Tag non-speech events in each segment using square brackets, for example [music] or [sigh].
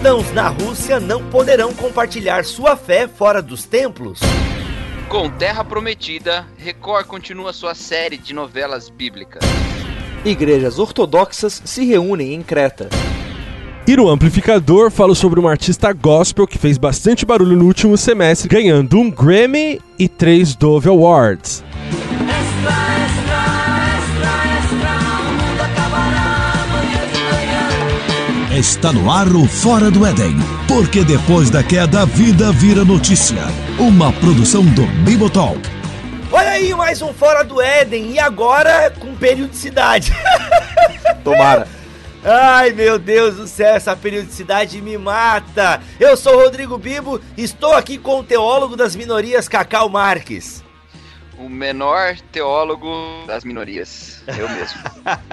Cristãos na Rússia não poderão compartilhar sua fé fora dos templos. Com Terra Prometida, Record continua sua série de novelas bíblicas. Igrejas ortodoxas se reúnem em Creta. E no amplificador falo sobre uma artista gospel que fez bastante barulho no último semestre, ganhando um Grammy e três Dove Awards. Está no ar o Fora do Éden, porque depois da queda a vida vira notícia. Uma produção do Bibotalk. Olha aí, mais um Fora do Éden, e agora com periodicidade. [laughs] Tomara. Ai meu Deus do céu, essa periodicidade me mata. Eu sou Rodrigo Bibo, estou aqui com o teólogo das minorias Cacau Marques. O menor teólogo das minorias. Eu mesmo.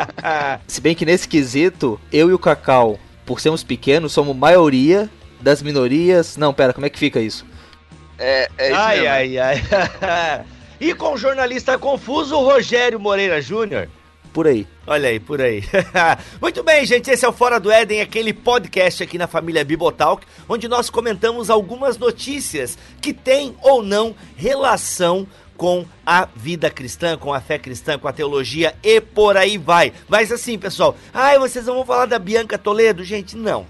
[laughs] Se bem que nesse quesito, eu e o Cacau, por sermos pequenos, somos maioria das minorias. Não, pera, como é que fica isso? É, é isso ai, mesmo. ai, ai. [laughs] e com o jornalista confuso Rogério Moreira Júnior. Por aí. Olha aí, por aí. [laughs] Muito bem, gente, esse é o Fora do Éden, aquele podcast aqui na família Bibotalk, onde nós comentamos algumas notícias que têm ou não relação com a vida cristã, com a fé cristã, com a teologia e por aí vai. Mas assim, pessoal, ai, vocês não vão falar da Bianca Toledo? Gente, não.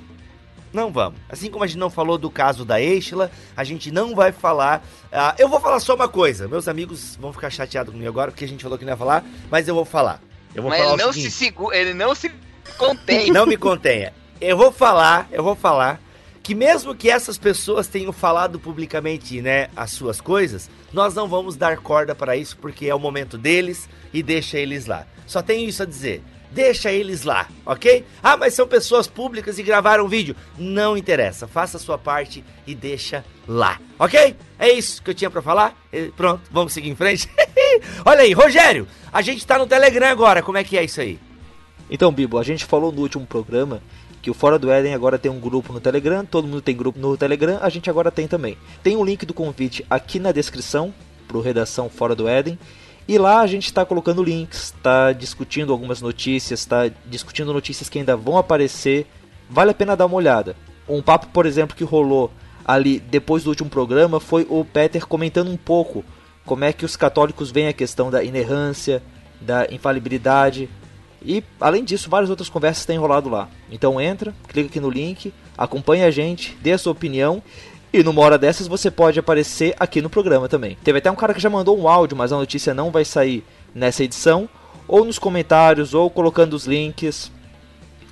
Não vamos. Assim como a gente não falou do caso da Eixla, a gente não vai falar. ah, eu vou falar só uma coisa. Meus amigos vão ficar chateados comigo agora, porque a gente falou que não ia falar, mas eu vou falar. Eu vou Mas falar ele não, seguinte. se segu... ele não se contém. Não me contenha. Eu vou falar, eu vou falar que mesmo que essas pessoas tenham falado publicamente, né, as suas coisas, nós não vamos dar corda para isso porque é o momento deles e deixa eles lá. Só tenho isso a dizer. Deixa eles lá, ok? Ah, mas são pessoas públicas e gravaram vídeo. Não interessa. Faça a sua parte e deixa lá, ok? É isso que eu tinha para falar. E Pronto, vamos seguir em frente. [laughs] Olha aí, Rogério, a gente tá no Telegram agora. Como é que é isso aí? Então, Bibo, a gente falou no último programa que o Fora do Éden agora tem um grupo no Telegram, todo mundo tem grupo no Telegram, a gente agora tem também. Tem o link do convite aqui na descrição pro redação Fora do Éden. E lá a gente está colocando links, está discutindo algumas notícias, está discutindo notícias que ainda vão aparecer. Vale a pena dar uma olhada. Um papo, por exemplo, que rolou ali depois do último programa foi o Peter comentando um pouco como é que os católicos veem a questão da inerrância, da infalibilidade, e além disso, várias outras conversas têm rolado lá. Então entra, clica aqui no link, acompanha a gente, dê a sua opinião. E numa hora dessas você pode aparecer aqui no programa também. Teve até um cara que já mandou um áudio, mas a notícia não vai sair nessa edição. Ou nos comentários, ou colocando os links.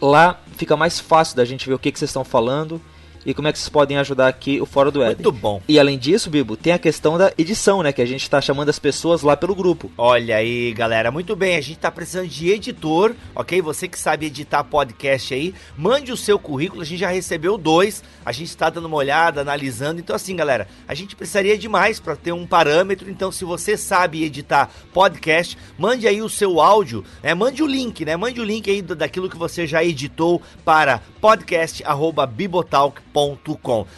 Lá fica mais fácil da gente ver o que, que vocês estão falando e como é que vocês podem ajudar aqui o Fora do Éden. Muito bom. E além disso, Bibo, tem a questão da edição, né? Que a gente tá chamando as pessoas lá pelo grupo. Olha aí, galera, muito bem. A gente tá precisando de editor, ok? Você que sabe editar podcast aí, mande o seu currículo. A gente já recebeu dois. A gente está dando uma olhada, analisando. Então, assim, galera, a gente precisaria de mais para ter um parâmetro. Então, se você sabe editar podcast, mande aí o seu áudio, né? Mande o link, né? Mande o link aí daquilo que você já editou para podcast@bibotalk.com.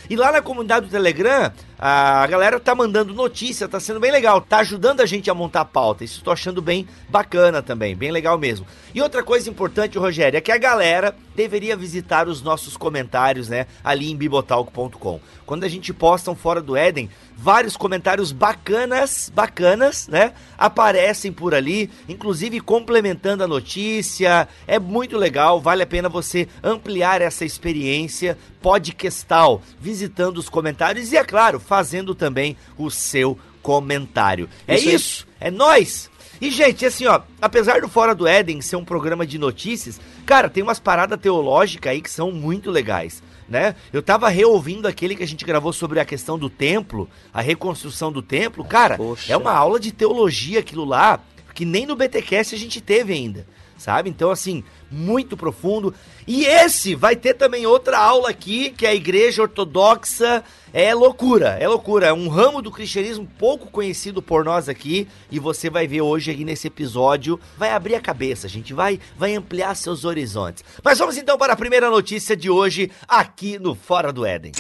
E lá na comunidade do Telegram, a galera tá mandando notícia, tá sendo bem legal, tá ajudando a gente a montar a pauta. Isso tô achando bem bacana também, bem legal mesmo. E outra coisa importante, Rogério, é que a galera deveria visitar os nossos comentários, né, ali em bibotalk.com. Quando a gente posta um fora do Éden, vários comentários bacanas, bacanas, né, aparecem por ali, inclusive complementando a notícia. É muito legal, vale a pena você ampliar essa experiência podcastal, visitando os comentários e, é claro, fazendo também o seu comentário. É Isso é nós. E, gente, assim, ó, apesar do Fora do Éden ser um programa de notícias, cara, tem umas paradas teológicas aí que são muito legais, né? Eu tava reouvindo aquele que a gente gravou sobre a questão do templo, a reconstrução do templo. Cara, Poxa. é uma aula de teologia aquilo lá, que nem no BTcast a gente teve ainda, sabe? Então, assim, muito profundo. E esse vai ter também outra aula aqui, que é a Igreja Ortodoxa. É loucura, é loucura. É um ramo do cristianismo pouco conhecido por nós aqui. E você vai ver hoje aqui nesse episódio. Vai abrir a cabeça, gente. Vai, vai ampliar seus horizontes. Mas vamos então para a primeira notícia de hoje, aqui no Fora do Éden.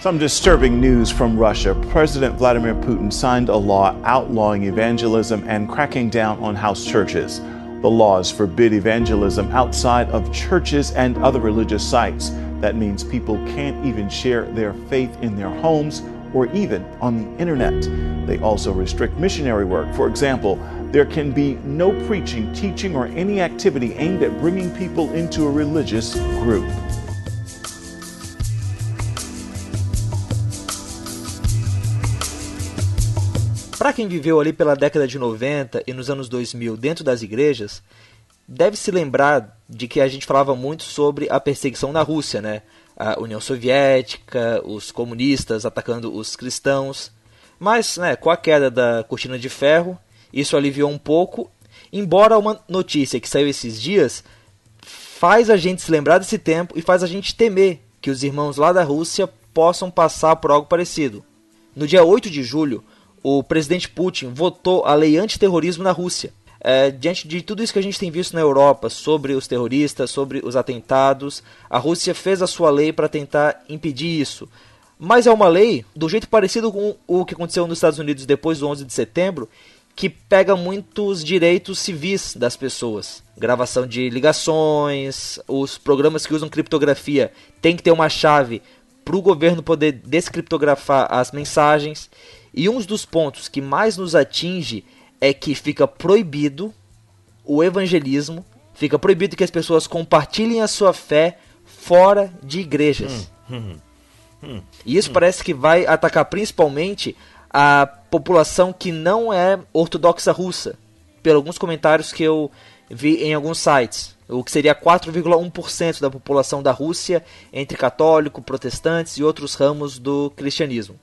Some disturbing news from Russia. President Vladimir Putin signed a law outlawing evangelism and cracking down on house churches. The laws forbid evangelism outside of churches and other religious sites. That means people can't even share their faith in their homes or even on the internet. They also restrict missionary work. For example, there can be no preaching, teaching, or any activity aimed at bringing people into a religious group. Para quem viveu ali pela década de 90 e nos anos 2000 dentro das igrejas, deve se lembrar de que a gente falava muito sobre a perseguição na Rússia, né? A União Soviética, os comunistas atacando os cristãos. Mas, né, com a queda da cortina de ferro, isso aliviou um pouco, embora uma notícia que saiu esses dias faz a gente se lembrar desse tempo e faz a gente temer que os irmãos lá da Rússia possam passar por algo parecido. No dia 8 de julho, o presidente Putin votou a lei antiterrorismo na Rússia. É, diante de tudo isso que a gente tem visto na Europa sobre os terroristas, sobre os atentados, a Rússia fez a sua lei para tentar impedir isso. Mas é uma lei do jeito parecido com o que aconteceu nos Estados Unidos depois do 11 de setembro, que pega muitos direitos civis das pessoas. Gravação de ligações, os programas que usam criptografia tem que ter uma chave para o governo poder descriptografar as mensagens. E um dos pontos que mais nos atinge é que fica proibido o evangelismo, fica proibido que as pessoas compartilhem a sua fé fora de igrejas. Hum, hum, hum, e isso parece que vai atacar principalmente a população que não é ortodoxa russa, por alguns comentários que eu vi em alguns sites. O que seria 4,1% da população da Rússia entre católico, protestantes e outros ramos do cristianismo.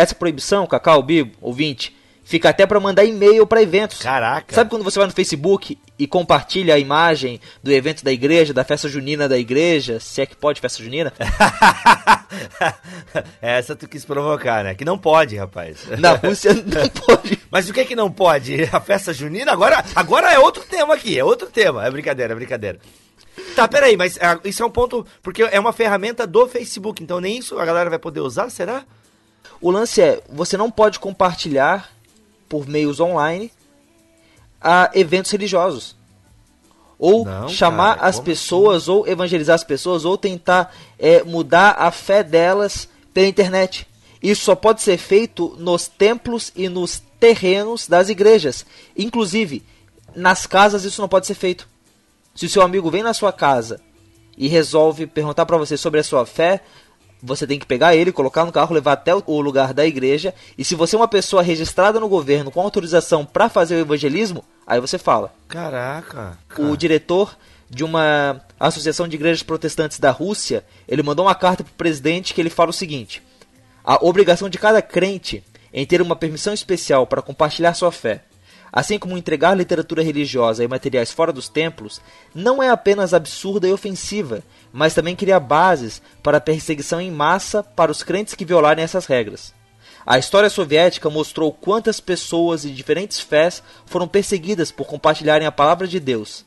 Essa proibição, Cacau, Bibo, ouvinte, fica até para mandar e-mail para eventos. Caraca. Sabe quando você vai no Facebook e compartilha a imagem do evento da igreja, da festa junina da igreja, se é que pode festa junina? [laughs] Essa tu quis provocar, né? Que não pode, rapaz. [laughs] Na Rússia não [laughs] pode. Mas o que é que não pode? A festa junina? Agora, agora é outro tema aqui, é outro tema. É brincadeira, é brincadeira. Tá, peraí, mas ah, isso é um ponto. Porque é uma ferramenta do Facebook, então nem isso a galera vai poder usar, será? O lance é, você não pode compartilhar por meios online a eventos religiosos. Ou não, chamar cara, as pessoas, assim? ou evangelizar as pessoas, ou tentar é, mudar a fé delas pela internet. Isso só pode ser feito nos templos e nos terrenos das igrejas. Inclusive, nas casas isso não pode ser feito. Se o seu amigo vem na sua casa e resolve perguntar para você sobre a sua fé, você tem que pegar ele, colocar no carro, levar até o lugar da igreja. E se você é uma pessoa registrada no governo com autorização para fazer o evangelismo, aí você fala. Caraca. Cara. O diretor de uma associação de igrejas protestantes da Rússia, ele mandou uma carta para o presidente que ele fala o seguinte: a obrigação de cada crente em ter uma permissão especial para compartilhar sua fé assim como entregar literatura religiosa e materiais fora dos templos, não é apenas absurda e ofensiva, mas também cria bases para a perseguição em massa para os crentes que violarem essas regras. A história soviética mostrou quantas pessoas de diferentes fés foram perseguidas por compartilharem a palavra de Deus.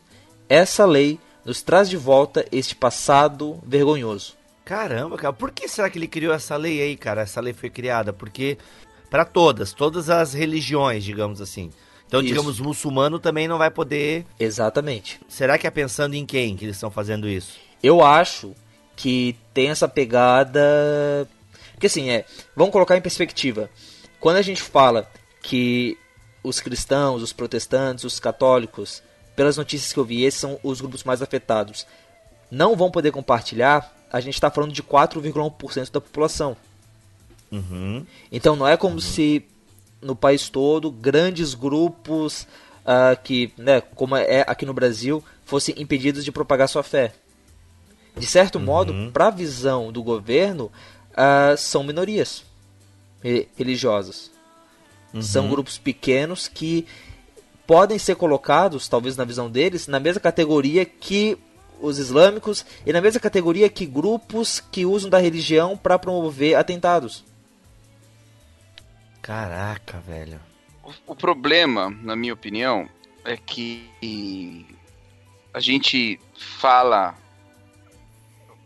Essa lei nos traz de volta este passado vergonhoso. Caramba, cara, por que será que ele criou essa lei aí, cara? Essa lei foi criada porque para todas, todas as religiões, digamos assim. Então, Isso. digamos, muçulmano também não vai poder. Exatamente. Será que é pensando em quem que eles estão fazendo isso? Eu acho que tem essa pegada. Porque assim, é. Vamos colocar em perspectiva. Quando a gente fala que os cristãos, os protestantes, os católicos, pelas notícias que eu vi, esses são os grupos mais afetados, não vão poder compartilhar, a gente está falando de 4,1% da população. Uhum. Então não é como uhum. se no país todo, grandes grupos uh, que, né, como é aqui no Brasil, fossem impedidos de propagar sua fé. De certo uhum. modo, para a visão do governo, uh, são minorias religiosas. Uhum. São grupos pequenos que podem ser colocados, talvez na visão deles, na mesma categoria que os islâmicos e na mesma categoria que grupos que usam da religião para promover atentados. Caraca, velho. O, o problema, na minha opinião, é que a gente fala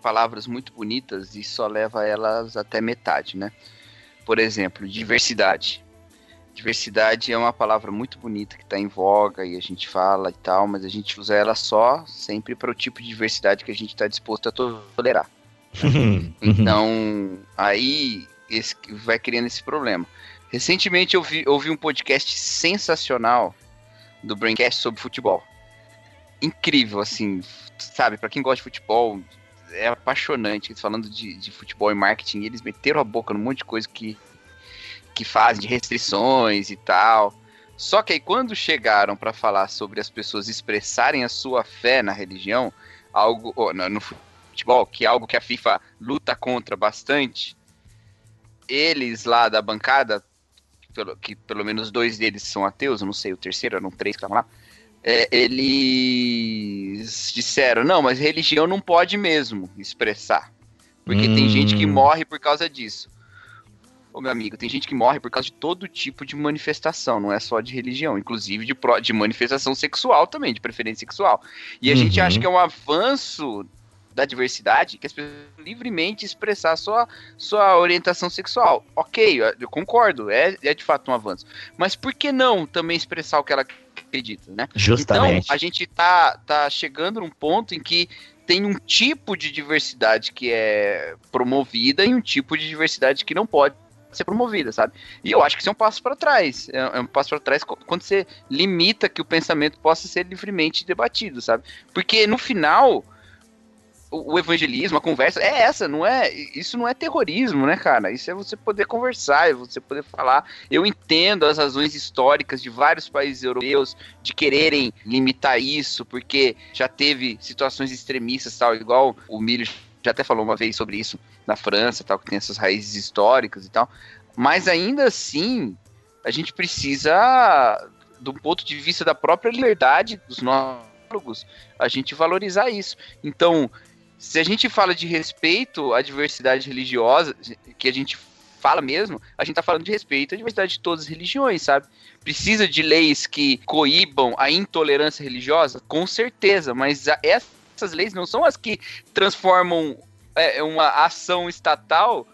palavras muito bonitas e só leva elas até metade, né? Por exemplo, diversidade. Diversidade é uma palavra muito bonita que está em voga e a gente fala e tal, mas a gente usa ela só sempre para o tipo de diversidade que a gente está disposto a tolerar. [laughs] então, aí esse, vai criando esse problema. Recentemente eu vi, ouvi um podcast sensacional do Braincast sobre futebol. Incrível, assim, sabe? Para quem gosta de futebol, é apaixonante. Falando de, de futebol e marketing, eles meteram a boca num monte de coisa que, que fazem, de restrições e tal. Só que aí quando chegaram para falar sobre as pessoas expressarem a sua fé na religião, algo oh, no, no futebol, que é algo que a FIFA luta contra bastante, eles lá da bancada, pelo, que pelo menos dois deles são ateus, eu não sei, o terceiro eram três que estavam lá, é, eles disseram, não, mas religião não pode mesmo expressar. Porque hum. tem gente que morre por causa disso. Ô, meu amigo, tem gente que morre por causa de todo tipo de manifestação, não é só de religião, inclusive de, pro, de manifestação sexual também, de preferência sexual. E a uhum. gente acha que é um avanço da diversidade que as pessoas livremente expressar sua, sua orientação sexual. Ok, eu concordo, é, é de fato um avanço. Mas por que não também expressar o que ela acredita, né? Justamente. Então, a gente tá, tá chegando num ponto em que tem um tipo de diversidade que é promovida e um tipo de diversidade que não pode ser promovida, sabe? E eu acho que isso é um passo para trás. É, é um passo para trás quando você limita que o pensamento possa ser livremente debatido, sabe? Porque no final o evangelismo, a conversa é essa, não é? Isso não é terrorismo, né, cara? Isso é você poder conversar, é você poder falar. Eu entendo as razões históricas de vários países europeus de quererem limitar isso, porque já teve situações extremistas, tal, igual o Milho já até falou uma vez sobre isso na França, tal, que tem essas raízes históricas e tal. Mas ainda assim, a gente precisa, do ponto de vista da própria liberdade dos nossos, a gente valorizar isso. Então, se a gente fala de respeito à diversidade religiosa, que a gente fala mesmo, a gente tá falando de respeito à diversidade de todas as religiões, sabe? Precisa de leis que coíbam a intolerância religiosa? Com certeza, mas essas leis não são as que transformam é, uma ação estatal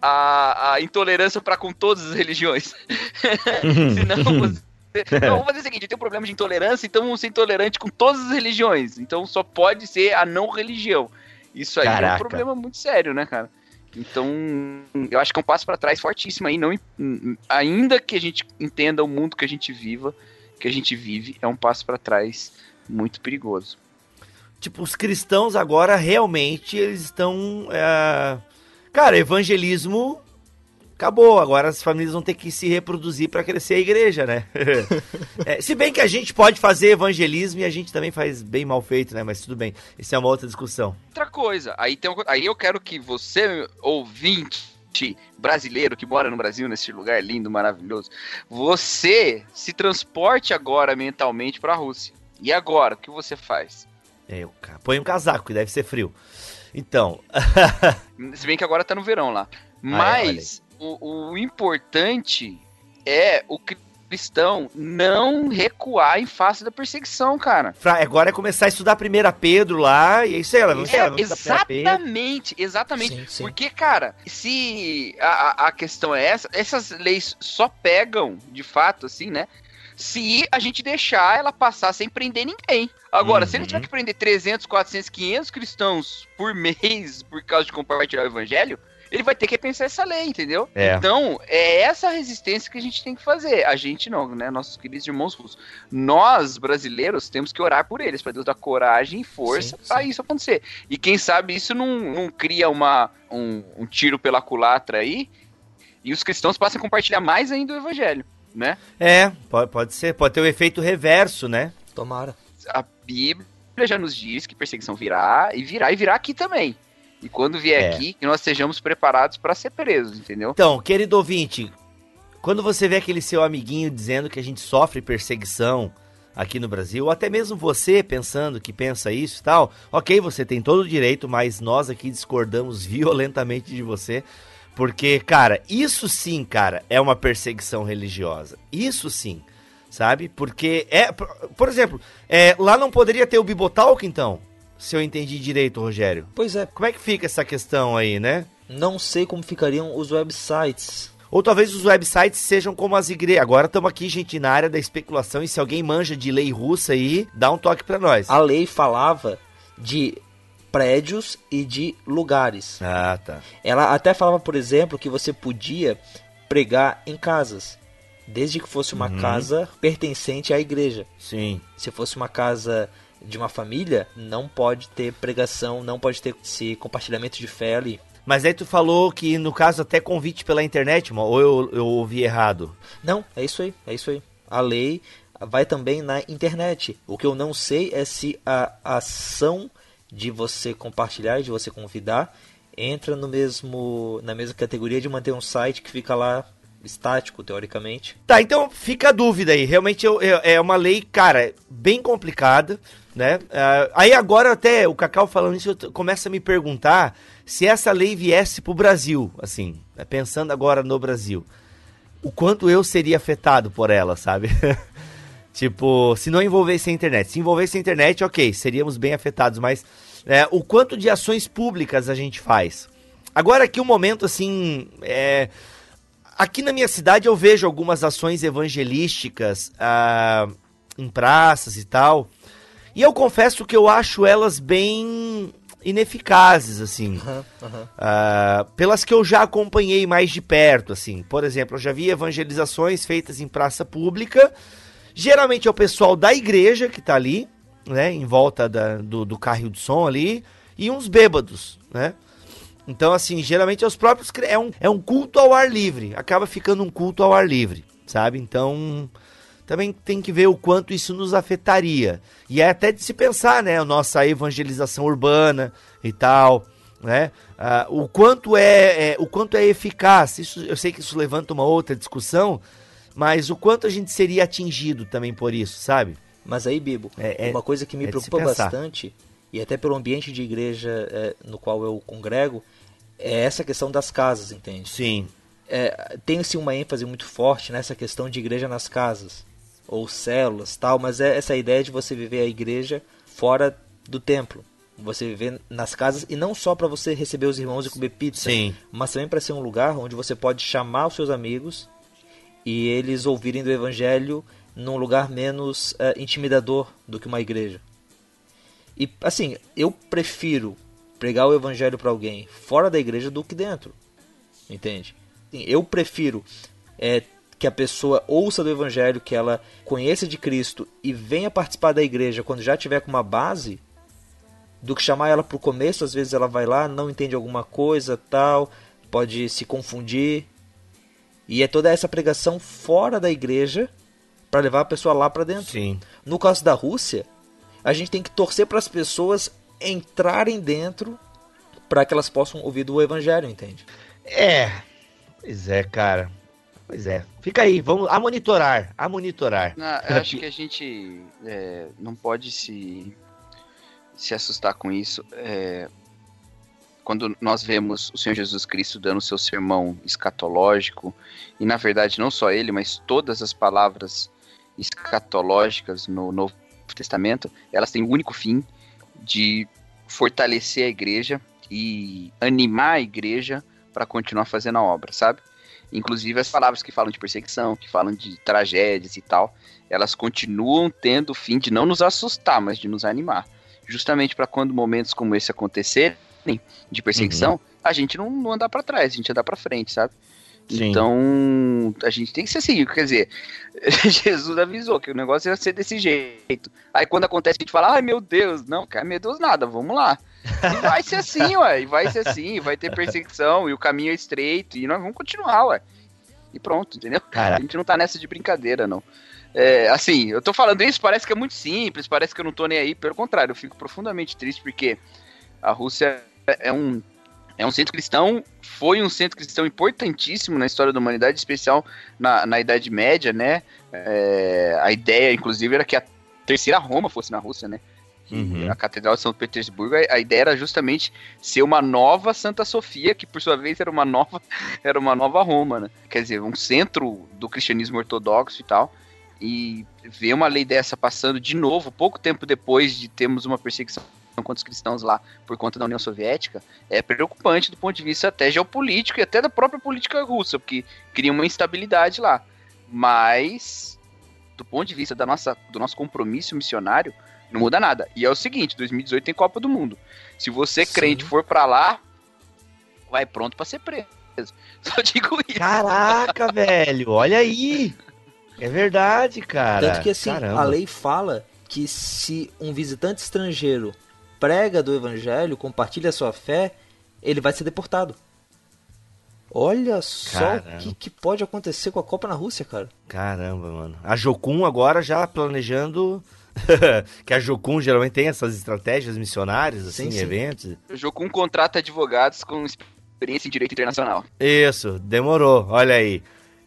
a, a intolerância para com todas as religiões. [laughs] [laughs] Senão você Então, vamos fazer o seguinte: tem um problema de intolerância, então vamos ser intolerante com todas as religiões. Então só pode ser a não religião. Isso aí Caraca. é um problema muito sério, né, cara? Então, eu acho que é um passo para trás fortíssimo aí, não, ainda que a gente entenda o mundo que a gente viva, que a gente vive, é um passo para trás muito perigoso. Tipo, os cristãos agora realmente eles estão, é... cara, evangelismo acabou. Agora as famílias vão ter que se reproduzir para crescer a igreja, né? [laughs] é, se bem que a gente pode fazer evangelismo e a gente também faz bem mal feito, né? Mas tudo bem, isso é uma outra discussão. Outra coisa, aí, tem, aí eu quero que você, ouvinte, brasileiro que mora no Brasil, nesse lugar lindo, maravilhoso, você se transporte agora mentalmente para a Rússia. E agora, o que você faz? É, põe um casaco, que deve ser frio. Então. [laughs] se bem que agora tá no verão lá. Mas o, o importante é o cristão não recuar em face da perseguição, cara. Agora é começar a estudar primeiro a Pedro lá, e é isso aí, ela é, Exatamente, exatamente. Sim, sim. Porque, cara, se a, a questão é essa, essas leis só pegam, de fato, assim, né? Se a gente deixar ela passar sem prender ninguém. Agora, uhum. se ele tiver que prender 300, 400, 500 cristãos por [laughs] mês por causa de compartilhar o evangelho, ele vai ter que pensar essa lei, entendeu? É. Então, é essa resistência que a gente tem que fazer. A gente não, né? Nossos queridos irmãos russos. Nós, brasileiros, temos que orar por eles, para Deus dar coragem e força para isso acontecer. E quem sabe isso não, não cria uma, um, um tiro pela culatra aí, e os cristãos passam a compartilhar mais ainda o evangelho, né? É, pode, pode ser, pode ter o um efeito reverso, né? Tomara. A Bíblia já nos diz que perseguição virá, e virá, e virá aqui também. E quando vier é. aqui, que nós sejamos preparados para ser presos, entendeu? Então, querido ouvinte, quando você vê aquele seu amiguinho dizendo que a gente sofre perseguição aqui no Brasil, ou até mesmo você pensando que pensa isso e tal, ok, você tem todo o direito, mas nós aqui discordamos [laughs] violentamente de você. Porque, cara, isso sim, cara, é uma perseguição religiosa. Isso sim, sabe? Porque é. Por exemplo, é, lá não poderia ter o Bibotalk, então? Se eu entendi direito, Rogério. Pois é. Como é que fica essa questão aí, né? Não sei como ficariam os websites. Ou talvez os websites sejam como as igrejas. Agora estamos aqui, gente, na área da especulação. E se alguém manja de lei russa aí, dá um toque para nós. A lei falava de prédios e de lugares. Ah, tá. Ela até falava, por exemplo, que você podia pregar em casas, desde que fosse uma Uhum. casa pertencente à igreja. Sim. Se fosse uma casa de uma família, não pode ter pregação, não pode ter esse compartilhamento de fé ali. Mas aí tu falou que, no caso, até convite pela internet, ou eu, eu ouvi errado? Não, é isso aí, é isso aí. A lei vai também na internet. O que eu não sei é se a ação de você compartilhar de você convidar entra no mesmo na mesma categoria de manter um site que fica lá estático, teoricamente. Tá, então fica a dúvida aí. Realmente eu- eu- é uma lei, cara, bem complicada, né? Ah, aí agora até o Cacau falando isso, começo a me perguntar se essa lei viesse pro Brasil, assim, né, pensando agora no Brasil, o quanto eu seria afetado por ela, sabe? [laughs] tipo, se não envolvesse a internet. Se envolvesse a internet, ok, seríamos bem afetados, mas é, o quanto de ações públicas a gente faz? Agora aqui um momento assim, é, Aqui na minha cidade eu vejo algumas ações evangelísticas ah, em praças e tal. E eu confesso que eu acho elas bem ineficazes, assim. Ah, pelas que eu já acompanhei mais de perto, assim. Por exemplo, eu já vi evangelizações feitas em praça pública. Geralmente é o pessoal da igreja que tá ali, né? Em volta da- do, do carro de som ali. E uns bêbados, né? Então, assim, geralmente é os próprios. É um, é um culto ao ar livre. Acaba ficando um culto ao ar livre, sabe? Então, também tem que ver o quanto isso nos afetaria. E é até de se pensar, né? A nossa evangelização urbana e tal, né? Ah, o quanto é, é- o quanto é eficaz. Isso, eu sei que isso levanta uma outra discussão, mas o quanto a gente seria atingido também por isso, sabe? Mas aí, Bibo, É- é- uma coisa que me é preocupa bastante, e até pelo ambiente de igreja é, no qual eu congrego, é essa questão das casas, entende? Sim. É, Tem-se uma ênfase muito forte nessa questão de igreja nas casas, ou células tal, mas é essa ideia de você viver a igreja fora do templo. Você viver nas casas, e não só para você receber os irmãos e comer pizza, Sim. mas também para ser um lugar onde você pode chamar os seus amigos e eles ouvirem do evangelho num lugar menos eh, intimidador do que uma igreja. E assim, eu prefiro pregar o evangelho para alguém fora da igreja do que dentro. Entende? Eu prefiro eh, que a pessoa ouça do evangelho, que ela conheça de Cristo e venha participar da igreja quando já tiver com uma base, do que chamar ela pro começo, às vezes ela vai lá, não entende alguma coisa, tal, pode se confundir. E é toda essa pregação fora da igreja para levar a pessoa lá para dentro. Sim. No caso da Rússia, a gente tem que torcer para as pessoas entrarem dentro para que elas possam ouvir do evangelho, entende? É. Pois é, cara. Pois é. Fica aí, vamos a monitorar, a monitorar. Não, eu acho que a gente é, não pode se, se assustar com isso. É, quando nós vemos o Senhor Jesus Cristo dando o seu sermão escatológico, e na verdade não só ele, mas todas as palavras escatológicas no Novo Testamento, elas têm o único fim de fortalecer a igreja e animar a igreja para continuar fazendo a obra, sabe? Inclusive as palavras que falam de perseguição, que falam de tragédias e tal, elas continuam tendo o fim de não nos assustar, mas de nos animar. Justamente para quando momentos como esse acontecerem, de perseguição, a gente não, não andar para trás, a gente andar para frente, sabe? Sim. Então, a gente tem que ser assim, quer dizer, [laughs] Jesus avisou que o negócio ia ser desse jeito. Aí quando acontece, a gente fala, ai meu Deus, não, cara, meu Deus, nada, vamos lá. E vai ser assim, [laughs] ué, e vai ser assim, vai ter perseguição, e o caminho é estreito, e nós vamos continuar, ué. E pronto, entendeu? Cara. A gente não tá nessa de brincadeira, não. É, assim, eu tô falando isso, parece que é muito simples, parece que eu não tô nem aí, pelo contrário, eu fico profundamente triste porque a Rússia é um é um centro cristão, foi um centro cristão importantíssimo na história da humanidade, especial na, na Idade Média, né? É, a ideia, inclusive, era que a terceira Roma fosse na Rússia, né? Uhum. A Catedral de São Petersburgo, a, a ideia era justamente ser uma nova Santa Sofia, que por sua vez era uma nova, [laughs] era uma nova Roma, né? Quer dizer, um centro do cristianismo ortodoxo e tal. E ver uma lei dessa passando de novo, pouco tempo depois de termos uma perseguição contra os cristãos lá por conta da União Soviética, é preocupante do ponto de vista até geopolítico e até da própria política russa, porque cria uma instabilidade lá. Mas, do ponto de vista da nossa, do nosso compromisso missionário, Não muda nada. E é o seguinte, 2018 tem Copa do Mundo. Se você Sim. crente for pra lá, vai pronto pra ser preso. [laughs] Só digo isso. Caraca, [laughs] velho, olha aí. É verdade, cara. Tanto que assim, Caramba. a lei fala que se um visitante estrangeiro prega do evangelho, compartilha a sua fé, ele vai ser deportado. Olha só o que, que pode acontecer com a Copa na Rússia, cara. Caramba, mano. A Jocum agora já planejando. [laughs] que a Jocum geralmente tem essas estratégias missionárias, assim, Sim, sim. eventos. O Jocum contrata advogados com experiência em direito internacional. Isso, demorou. Olha aí.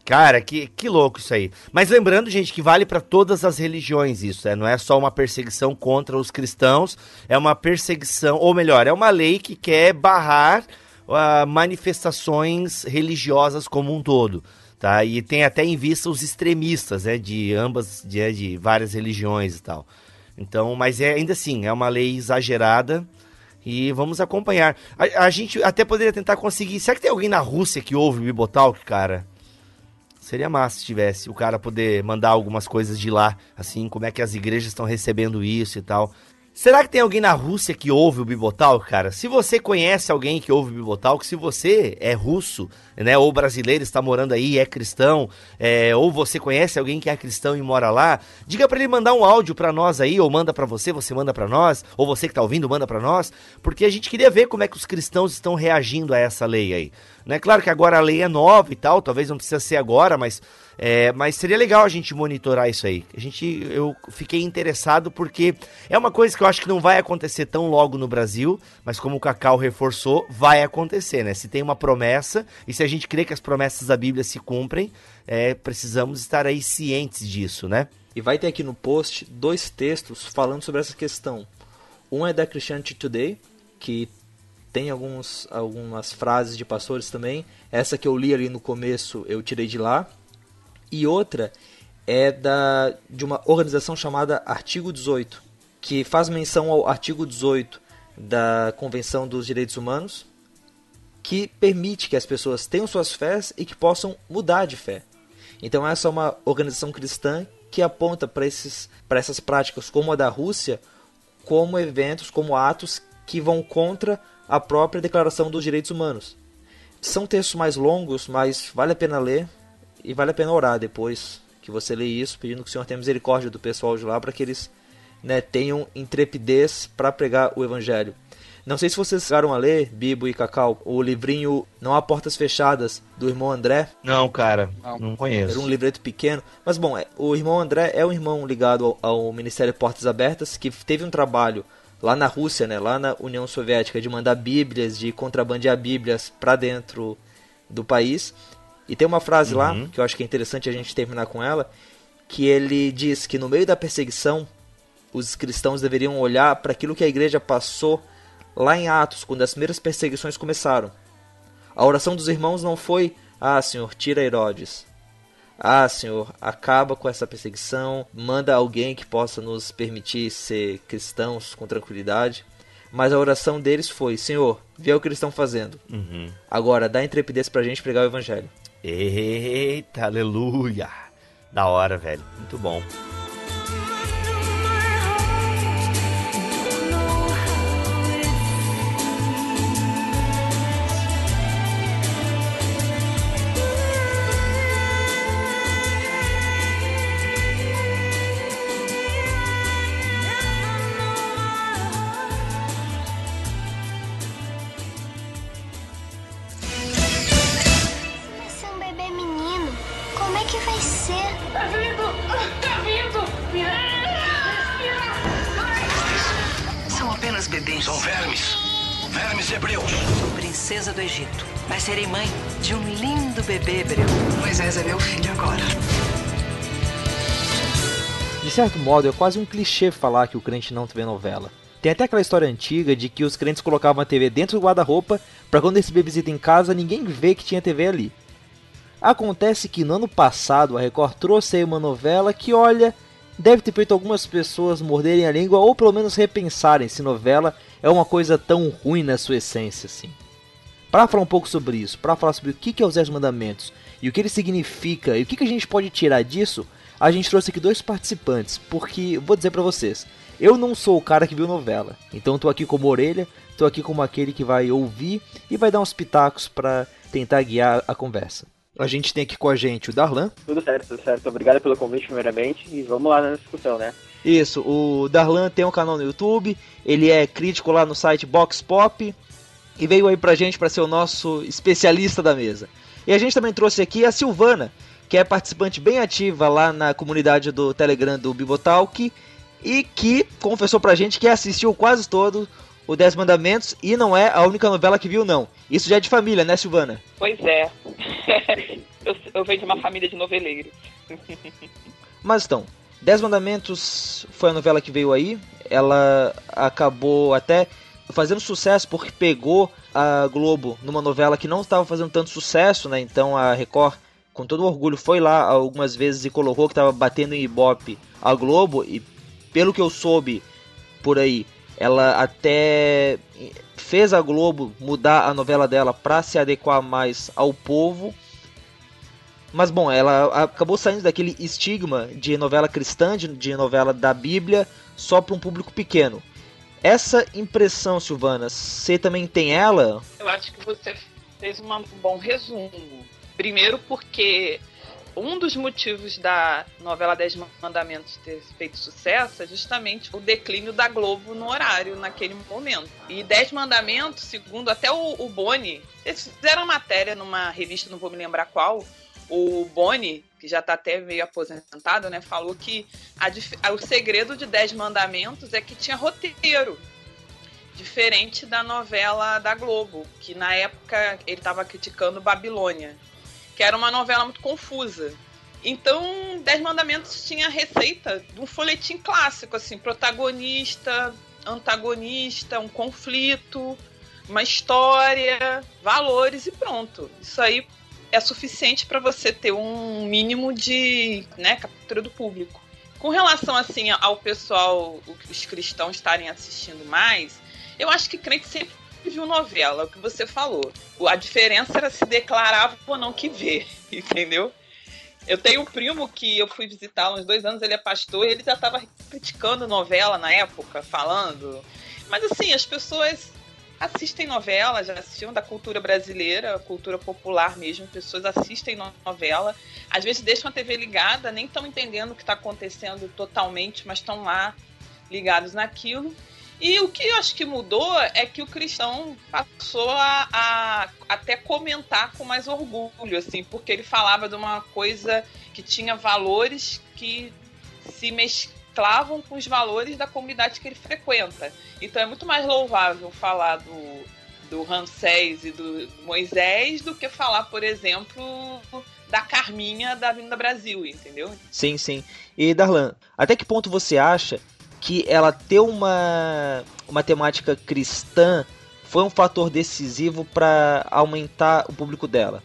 Cara, que, que louco isso aí. Mas lembrando, gente, que vale para todas as religiões isso, é, não é só uma perseguição contra os cristãos, é uma perseguição, ou melhor, é uma lei que quer barrar ah, manifestações religiosas como um todo, tá? E tem até em vista os extremistas, né, de ambas, de, de várias religiões e tal. Então, mas é ainda assim, é uma lei exagerada e vamos acompanhar. A, a gente até poderia tentar conseguir. Será que tem alguém na Rússia que ouve o Bibotalk, cara? Seria massa se tivesse o cara poder mandar algumas coisas de lá, assim, como é que as igrejas estão recebendo isso e tal. Será que tem alguém na Rússia que ouve o Bibotalk, cara? Se você conhece alguém que ouve o Bibotalk, se você é russo, né, ou brasileiro, está morando aí, é cristão, é, ou você conhece alguém que é cristão e mora lá, diga pra ele mandar um áudio pra nós aí, ou manda pra você, você manda pra nós, ou você que tá ouvindo, manda pra nós, porque a gente queria ver como é que os cristãos estão reagindo a essa lei aí. Né? Claro que agora a lei é nova e tal, talvez não precisa ser agora, mas, é, mas seria legal a gente monitorar isso aí. A gente, eu fiquei interessado porque é uma coisa que eu acho que não vai acontecer tão logo no Brasil, mas como o Cacau reforçou, vai acontecer, né? Se tem uma promessa e se a gente crê que as promessas da Bíblia se cumprem, é, precisamos estar aí cientes disso, né? E vai ter aqui no post dois textos falando sobre essa questão. Um é da Christianity Today, que tem alguns, algumas frases de pastores também. Essa que eu li ali no começo eu tirei de lá. E outra é da de uma organização chamada Artigo 18, que faz menção ao artigo 18 da Convenção dos Direitos Humanos, que permite que as pessoas tenham suas fés e que possam mudar de fé. Então essa é uma organização cristã que aponta para essas práticas como a da Rússia como eventos, como atos que vão contra a própria Declaração dos Direitos Humanos. São textos mais longos, mas vale a pena ler e vale a pena orar depois que você lê isso, pedindo que o Senhor tenha misericórdia do pessoal de lá para que eles né, tenham intrepidez para pregar o Evangelho. Não sei se vocês chegaram a ler, Bibo e Cacau, o livrinho Não Há Portas Fechadas, do irmão André. Não, cara, Não. conheço. Era um livreto pequeno. Mas bom, é, o irmão André é um irmão ligado ao, ao Ministério Portas Abertas, que teve um trabalho lá na Rússia, né, lá na União Soviética, de mandar bíblias, de contrabandear bíblias para dentro do país. E tem uma frase lá, Uhum. que eu acho que é interessante a gente terminar com ela, que ele diz que no meio da perseguição, os cristãos deveriam olhar para aquilo que a igreja passou lá em Atos, quando as primeiras perseguições começaram. A oração dos irmãos não foi: Ah, Senhor, tira Herodes. Ah, Senhor, acaba com essa perseguição, manda alguém que possa nos permitir ser cristãos com tranquilidade. Mas a oração deles foi: Senhor, vê o que eles estão fazendo. Uhum. Agora dá intrepidez pra gente pregar o evangelho. Eita, aleluia. Da hora, velho. Muito bom. Certo modo, é quase um clichê falar que o crente não vê novela. Tem até aquela história antiga de que os crentes colocavam a TV dentro do guarda-roupa para quando receber visita em casa ninguém vê que tinha TV ali. Acontece que no ano passado a Record trouxe aí uma novela que, olha, deve ter feito algumas pessoas morderem a língua ou pelo menos repensarem se novela é uma coisa tão ruim na sua essência assim. Para falar um pouco sobre isso, para falar sobre o que é os Dez Mandamentos e o que ele significa e o que a gente pode tirar disso, a gente trouxe aqui dois participantes, porque vou dizer para vocês, Eu não sou o cara que viu novela, então tô aqui como orelha, tô aqui como aquele que vai ouvir e vai dar uns pitacos para tentar guiar a conversa. A gente tem aqui com a gente o Darlan. Tudo certo, tudo certo. Obrigado pelo convite, primeiramente, e vamos lá na discussão, né? Isso, o Darlan tem um canal no YouTube, ele é crítico lá no site Box Pop e veio aí pra gente para ser o nosso especialista da mesa. E a gente também trouxe aqui a Silvana, que é participante bem ativa lá na comunidade do Telegram do Bibotalk e que confessou pra gente que assistiu quase todo o Dez Mandamentos e não é a única novela que viu, não. Isso já é de família, né, Silvana? Pois é. [laughs] eu, eu venho de uma família de noveleiros. [laughs] Mas então, Dez Mandamentos foi a novela que veio aí. Ela acabou até fazendo sucesso porque pegou a Globo numa novela que não estava fazendo tanto sucesso, né? Então a Record, com todo orgulho, foi lá algumas vezes e colocou que estava batendo em Ibope a Globo e pelo que eu soube por aí, ela até fez a Globo mudar a novela dela para se adequar mais ao povo. Mas bom, ela acabou saindo daquele estigma de novela cristã, de, novela da Bíblia, só para um público pequeno. Essa impressão, Silvana, você também tem ela? Eu acho que você fez um bom resumo. Primeiro porque um dos motivos da novela Dez Mandamentos ter feito sucesso é justamente o declínio da Globo no horário naquele momento. E Dez Mandamentos, segundo até o, o Boni, eles fizeram matéria numa revista, não vou me lembrar qual, o Boni, que já está até meio aposentado, né, falou que a, o segredo de Dez Mandamentos é que tinha roteiro. Diferente da novela da Globo, que na época ele estava criticando Babilônia que era uma novela muito confusa. Então, Dez Mandamentos tinha a receita de um folhetim clássico, assim, protagonista, antagonista, um conflito, uma história, valores e pronto. Isso aí é suficiente para você ter um mínimo de né, captura do público. Com relação assim ao pessoal, os cristãos estarem assistindo mais, eu acho que crente sempre viu novela, é o que você falou. A diferença era se declarava ou não que vê, [laughs] entendeu? Eu tenho um primo que eu fui visitar há uns dois anos, ele é pastor, e ele já estava criticando novela na época, falando. Mas assim, as pessoas assistem novela, já assistiam da cultura brasileira, cultura popular mesmo, pessoas assistem novela, às vezes deixam a TV ligada, nem estão entendendo o que está acontecendo totalmente, mas estão lá ligados naquilo. E o que eu acho que mudou é que o cristão passou a, a, até comentar com mais orgulho, assim, porque ele falava de uma coisa que tinha valores que se mesclavam com os valores da comunidade que ele frequenta. Então é muito mais louvável falar do, do Ramsés e do Moisés do que falar, por exemplo, da Carminha da Vinda Brasil, entendeu? Sim, sim. E Darlan, até que ponto você acha que ela ter uma, uma temática cristã foi um fator decisivo para aumentar o público dela.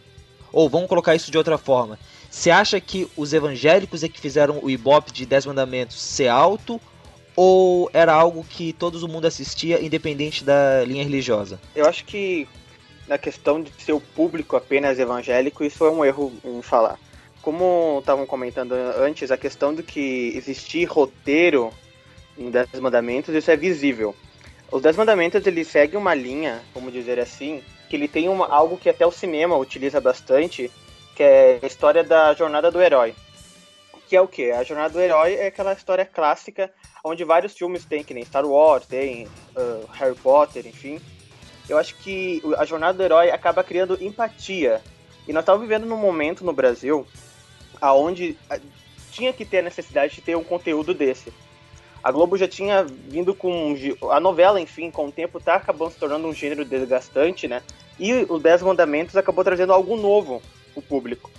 Ou vamos colocar isso de outra forma. Você acha que os evangélicos é que fizeram o Ibope de Dez Mandamentos ser alto? Ou era algo que todo mundo assistia, independente da linha religiosa? Eu acho que na questão de ser o público apenas evangélico, isso é um erro em falar. Como estavam comentando antes, a questão do que existir roteiro em Dez Mandamentos, isso é visível. Os Dez Mandamentos, ele segue uma linha, vamos dizer assim, que ele tem uma, algo que até o cinema utiliza bastante, que é a história da jornada do herói. Que é o quê? A jornada do herói é aquela história clássica, onde vários filmes tem, que nem Star Wars, tem uh, Harry Potter, enfim. Eu acho que a jornada do herói acaba criando empatia. E nós estamos vivendo num momento no Brasil aonde tinha que ter a necessidade de ter um conteúdo desse a Globo já tinha vindo com a novela, enfim, com o tempo tá acabando se tornando um gênero desgastante, né? E os Dez Mandamentos acabou trazendo algo novo pro público.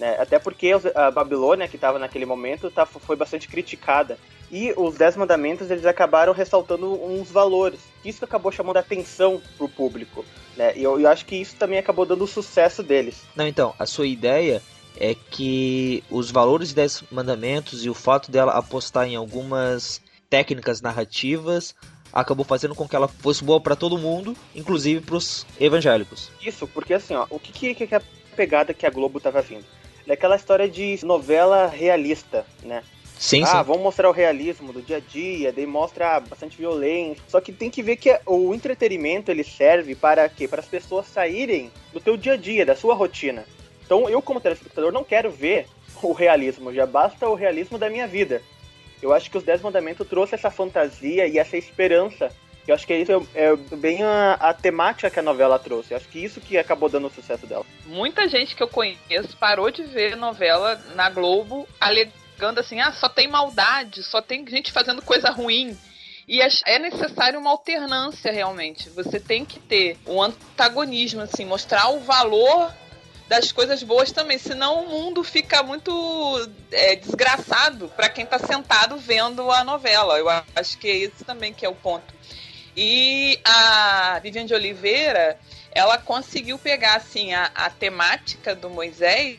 Né? Até porque a Babilônia, que estava naquele momento, tá, foi bastante criticada. E os Dez Mandamentos, eles acabaram ressaltando uns valores. Isso acabou chamando a atenção pro público. Né? E eu, eu acho que isso também acabou dando o sucesso deles. Não, então, a sua ideia é que os valores dos mandamentos e o fato dela apostar em algumas técnicas narrativas acabou fazendo com que ela fosse boa para todo mundo, inclusive para os evangélicos. Isso, porque assim, ó, o que, que é a pegada que a Globo tava vindo? É aquela história de novela realista, né? Sim, ah, sim. vamos mostrar o realismo do dia a dia, daí mostra bastante violência. Só que tem que ver que o entretenimento ele serve para quê? Para as pessoas saírem do teu dia a dia, da sua rotina. Então eu como telespectador não quero ver o realismo, já basta o realismo da minha vida. Eu acho que os Dez Mandamentos trouxe essa fantasia e essa esperança. Eu acho que isso é, é bem a, a, temática que a novela trouxe. Eu acho que isso que acabou dando o sucesso dela. Muita gente que eu conheço parou de ver novela na Globo alegando assim: ah, só tem maldade, só tem gente fazendo coisa ruim. E é necessário uma alternância realmente. Você tem que ter um antagonismo, assim, mostrar o valor das coisas boas também, senão o mundo fica muito é, desgraçado para quem está sentado vendo a novela. Eu acho que é esse também que é o ponto. E a Viviane de Oliveira, ela conseguiu pegar assim a, a temática do Moisés,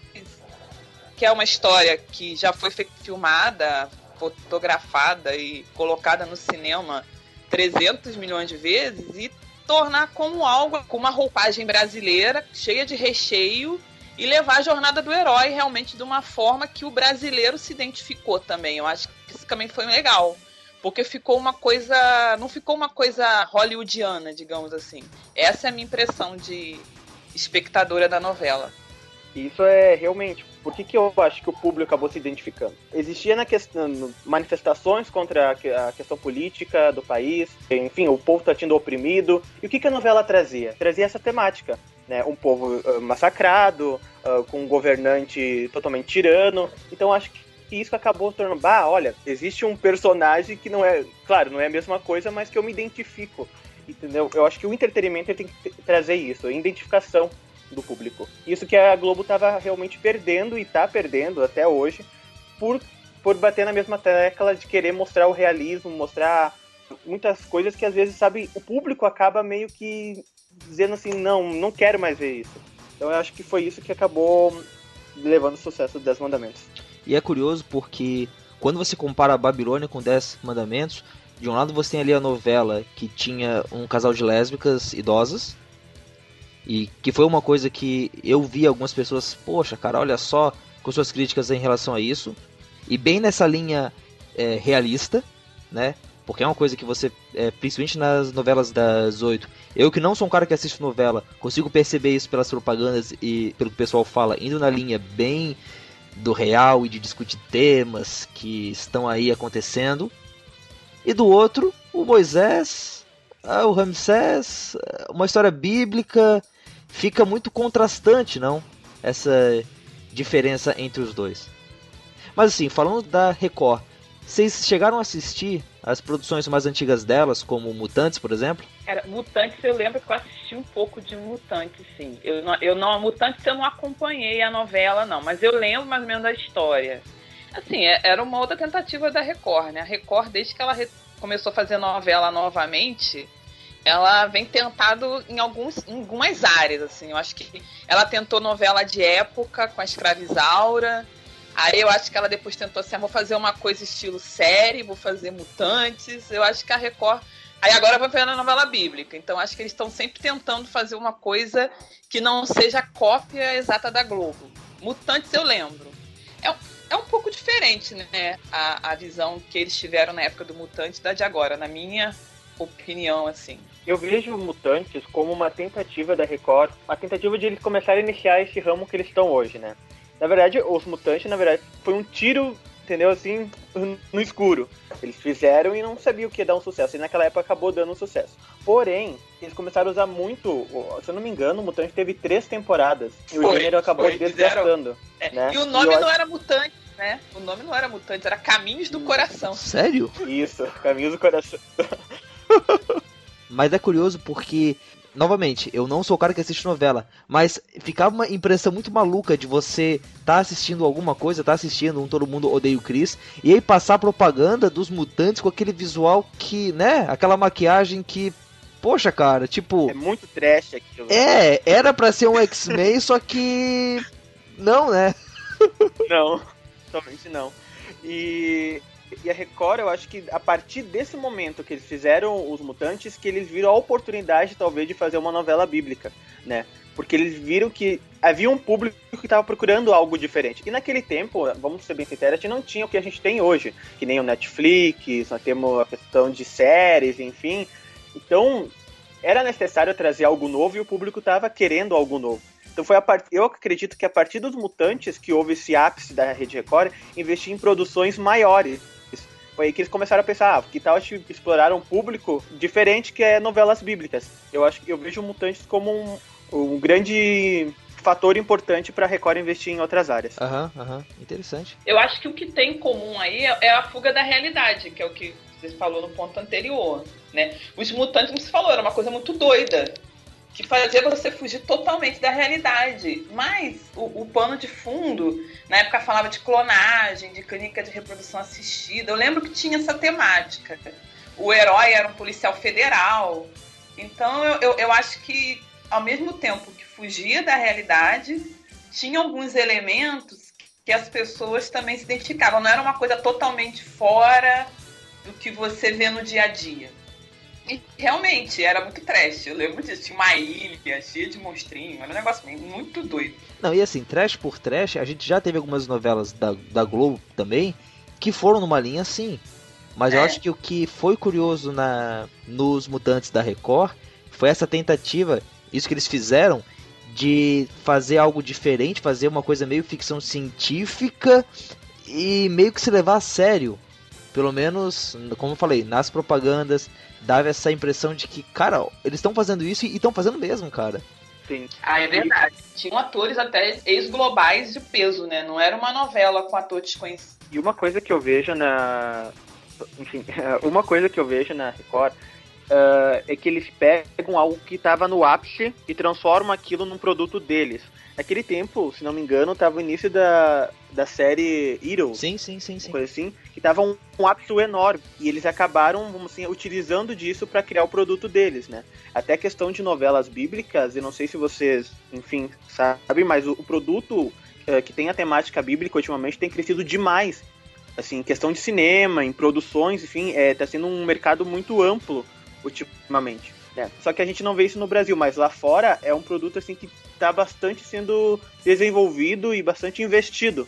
que é uma história que já foi filmada, fotografada e colocada no cinema 300 milhões de vezes e tornar como algo com uma roupagem brasileira, cheia de recheio e levar a jornada do herói realmente de uma forma que o brasileiro se identificou também. Eu acho que isso também foi legal. Porque ficou uma coisa. Não ficou uma coisa hollywoodiana, digamos assim. Essa é a minha impressão de espectadora da novela. Isso é realmente. Por que, que eu acho que o público acabou se identificando? Existia na questão manifestações contra a questão política do país, enfim, o povo está sendo oprimido. E o que, que a novela trazia? Trazia essa temática. Né? Um povo uh, massacrado, uh, com um governante totalmente tirano. Então acho que isso acabou tornando. Bah, olha, existe um personagem que não é. Claro, não é a mesma coisa, mas que eu me identifico. Entendeu? Eu acho que o entretenimento tem que trazer isso, identificação do público. Isso que a Globo estava realmente perdendo e está perdendo até hoje por, por bater na mesma tecla de querer mostrar o realismo, mostrar muitas coisas que às vezes, sabe, o público acaba meio que dizendo assim, não, não quero mais ver isso. Então eu acho que foi isso que acabou levando o sucesso dos Dez Mandamentos. E é curioso porque quando você compara a Babilônia com Dez Mandamentos, de um lado você tem ali a novela que tinha um casal de lésbicas idosas, e que foi uma coisa que eu vi algumas pessoas, poxa, cara, olha só, com suas críticas em relação a isso. E bem nessa linha é, realista, né? Porque é uma coisa que você, é, principalmente nas novelas das oito, eu que não sou um cara que assiste novela, consigo perceber isso pelas propagandas e pelo que o pessoal fala, indo na linha bem do real e de discutir temas que estão aí acontecendo. E do outro, o Moisés, ah, o Ramsés, uma história bíblica, fica muito contrastante, não? Essa diferença entre os dois. Mas assim, falando da Record, vocês chegaram a assistir as produções mais antigas delas, como Mutantes, por exemplo? Cara, Mutantes eu lembro que eu assisti um pouco de Mutantes, sim. Eu não, eu não Mutantes eu não acompanhei a novela, não, mas eu lembro mais ou menos da história. Assim, é, era uma outra tentativa da Record, né? A Record, desde que ela começou a fazer novela novamente, ela vem tentado em, alguns, em algumas áreas, assim. Eu acho que ela tentou novela de época com a Escravizaura. Aí eu acho que ela depois tentou assim, ah, vou fazer uma coisa estilo série, vou fazer mutantes. Eu acho que a Record. Aí agora vai fazer a novela bíblica. Então acho que eles estão sempre tentando fazer uma coisa que não seja cópia exata da Globo. Mutantes eu lembro. É, é um pouco diferente, né? A, a visão que eles tiveram na época do Mutante da de agora, na minha opinião, assim. Eu vejo Mutantes como uma tentativa da Record, uma tentativa de eles começarem a iniciar esse ramo que eles estão hoje, né? Na verdade, os Mutantes, na verdade, foi um tiro, entendeu, assim, no escuro. Eles fizeram e não sabiam o que ia dar um sucesso, e naquela época acabou dando um sucesso. Porém, eles começaram a usar muito, se eu não me engano, o Mutante teve três temporadas, e o gênero acabou foi, desgastando. É, né? E o nome e não acho... era Mutante. Né? O nome não era Mutante, era Caminhos do Coração. Sério? Isso, Caminhos do Coração. [laughs] Mas é curioso porque, novamente, eu não sou o cara que assiste novela, mas ficava uma impressão muito maluca de você tá assistindo alguma coisa, tá assistindo um Todo Mundo Odeia o Chris, e aí passar propaganda dos mutantes com aquele visual que, né, aquela maquiagem que poxa, cara, tipo. É muito trash aquilo. É, era pra ser um X-Men, só que. Não, né? Não, [laughs] somente não. E E a Record, eu acho que a partir desse momento que eles fizeram os Mutantes, que eles viram a oportunidade, talvez, de fazer uma novela bíblica, né? Porque eles viram que havia um público que estava procurando algo diferente. E naquele tempo, vamos ser bem sinceros, a gente não tinha o que a gente tem hoje, que nem o Netflix, nós temos a questão de séries, enfim. Então, era necessário trazer algo novo e o público estava querendo algo novo. Então foi a part... eu acredito que a partir dos Mutantes que houve esse ápice da Rede Record investir em produções maiores. Foi aí que eles começaram a pensar, ah, que tal explorar um público diferente que é novelas bíblicas. Eu acho que eu vejo Mutantes como um, um grande fator importante para a Record investir em outras áreas. Aham, aham, interessante. Eu acho que o que tem em comum aí é, é a fuga da realidade, que é o que você falou no ponto anterior, né? Os mutantes, como você falou, era uma coisa muito doida que fazia você fugir totalmente da realidade. Mas o, o, pano de fundo, na época falava de clonagem, de clínica de reprodução assistida. Eu lembro que tinha essa temática. O herói era um policial federal. Então eu, eu, eu acho que, ao mesmo tempo que fugia da realidade, tinha alguns elementos que as pessoas também se identificavam. Não era uma coisa totalmente fora do que você vê no dia a dia. E realmente, era muito trash. Eu lembro disso. Tinha uma ilha cheia de monstrinhos. Era um negócio muito doido. Não, e assim, trash por trash, a gente já teve algumas novelas da, da Globo também que foram numa linha assim. Mas é. eu acho que o que foi curioso na nos Mutantes da Record foi essa tentativa, isso que eles fizeram, de fazer algo diferente, fazer uma coisa meio ficção científica e meio que se levar a sério. Pelo menos, como eu falei, nas propagandas, dava essa impressão de que, cara, eles estão fazendo isso e estão fazendo mesmo, cara. Sim. Ah, é verdade. Tinham atores até ex-globais de peso, né? Não era uma novela com atores conhecidos. E uma coisa que eu vejo na. Enfim, [laughs] uma coisa que eu vejo na Record uh, é que eles pegam algo que estava no ápice e transformam aquilo num produto deles. Naquele tempo, se não me engano, estava o início da, da série Hero. Sim, sim, sim, sim. Coisa assim, que tava um, um ápice enorme. E eles acabaram, vamos assim, utilizando disso para criar o produto deles, né? Até a questão de novelas bíblicas, eu não sei se vocês, enfim, sabem, mas o, o produto uh, que tem a temática bíblica ultimamente tem crescido demais. Assim, questão de cinema, em produções, enfim, é, tá sendo um mercado muito amplo ultimamente. Né? Só que a gente não vê isso no Brasil, mas lá fora é um produto assim que está bastante sendo desenvolvido e bastante investido.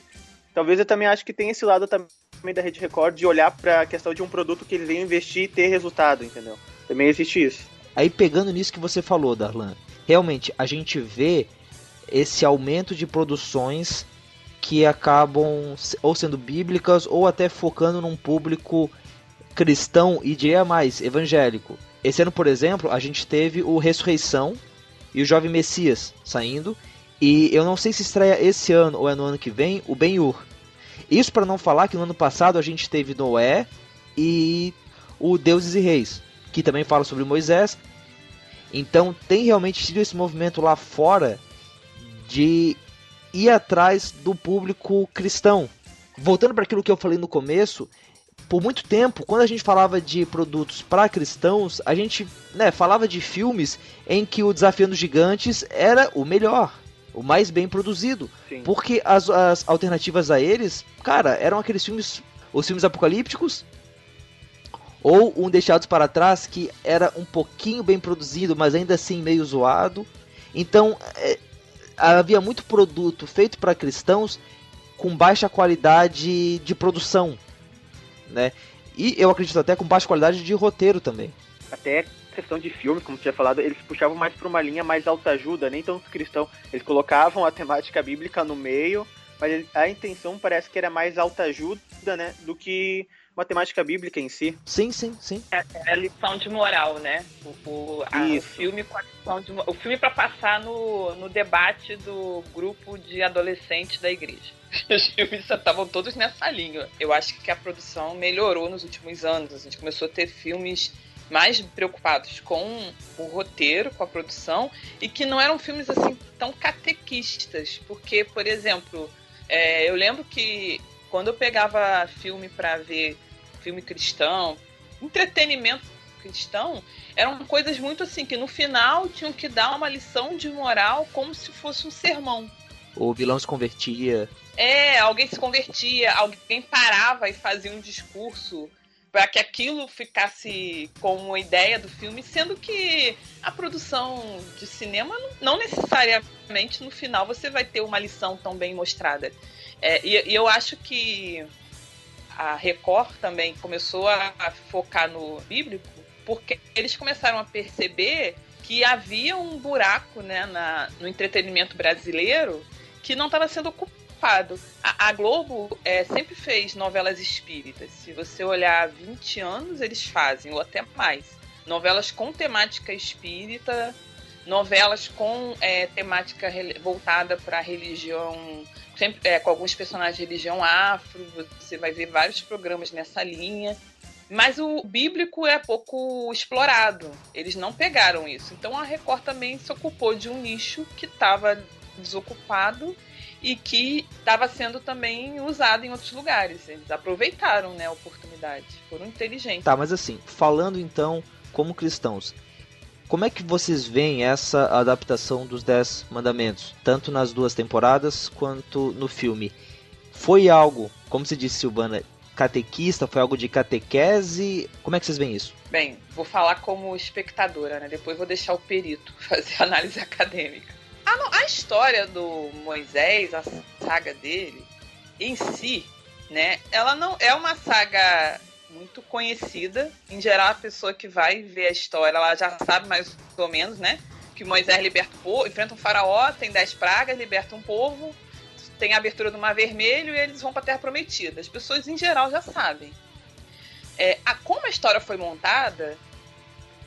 Talvez eu também acho que tem esse lado também da Rede Record de olhar para a questão de um produto que eles vêm investir e ter resultado, entendeu? Também existe isso. Aí pegando nisso que você falou, Darlan, realmente a gente vê esse aumento de produções que acabam ou sendo bíblicas ou até focando num público cristão e diria mais evangélico. Esse ano, por exemplo, a gente teve o Ressurreição e o Jovem Messias saindo. E eu não sei se estreia esse ano ou é no ano que vem o Ben-Hur. Isso para não falar que no ano passado a gente teve Noé e o Deuses e Reis, que também fala sobre Moisés. Então tem realmente tido esse movimento lá fora de ir atrás do público cristão. Voltando para aquilo que eu falei no começo, por muito tempo, quando a gente falava de produtos para cristãos, a gente né, falava de filmes em que o Desafiando Gigantes era o melhor, o mais bem produzido. Sim. Porque as, as alternativas a eles, cara, eram aqueles filmes, os filmes apocalípticos, ou um Deixados para Trás, que era um pouquinho bem produzido, mas ainda assim meio zoado. Então, é, havia muito produto feito para cristãos com baixa qualidade de produção né? E eu acredito até com baixa qualidade de roteiro também. Até questão de filmes, como tinha falado, eles puxavam mais para uma linha mais alta ajuda, nem tanto cristão. Eles colocavam a temática bíblica no meio, mas a intenção parece que era mais alta ajuda, né, do que uma temática bíblica em si. Sim, sim, sim. É, é a lição de moral, né? O, o, a, o filme com a lição de O filme para passar no, no debate do grupo de adolescentes da igreja. [laughs] Os filmes estavam todos nessa linha. Eu acho que a produção melhorou nos últimos anos. A gente começou a ter filmes mais preocupados com o roteiro, com a produção, e que não eram filmes assim tão catequistas. Porque, por exemplo, é, eu lembro que quando eu pegava filme para ver filme cristão, entretenimento cristão, eram coisas muito assim que no final tinham que dar uma lição de moral como se fosse um sermão. O vilão se convertia. É, alguém se convertia, alguém parava e fazia um discurso para que aquilo ficasse como uma ideia do filme, sendo que a produção de cinema não necessariamente no final você vai ter uma lição tão bem mostrada. É, e, e, eu acho que a Record também começou a, focar no bíblico porque eles começaram a perceber que havia um buraco né, na, no entretenimento brasileiro que não estava sendo ocupado. A, a Globo é, sempre fez novelas espíritas. Se você olhar há 20 anos, eles fazem, ou até mais. Novelas com temática espírita, novelas com é, temática voltada para a religião, sempre, é, com alguns personagens de religião afro. Você vai ver vários programas nessa linha. Mas o bíblico é pouco explorado. Eles não pegaram isso. Então a Record também se ocupou de um nicho que estava desocupado e que estava sendo também usado em outros lugares. Eles aproveitaram né, a oportunidade. Foram inteligentes. Tá, mas assim, falando então como cristãos, como é que vocês veem essa adaptação dos Dez Mandamentos, tanto nas duas temporadas quanto no filme? Foi algo, como se disse Silvana, catequista? Foi algo de catequese? Como é que vocês veem isso? Bem, vou falar como espectadora, né? Depois vou deixar o perito [laughs] fazer análise acadêmica. A, a história do Moisés, a saga dele, em si, né? Ela não é uma saga muito conhecida. Em geral, a pessoa que vai ver a história, ela já sabe mais ou menos, né? Que Moisés liberta o povo, enfrenta um faraó, tem dez pragas, liberta um povo, tem a abertura do Mar Vermelho e eles vão para a Terra Prometida. As pessoas em geral já sabem. É, a, como a história foi montada,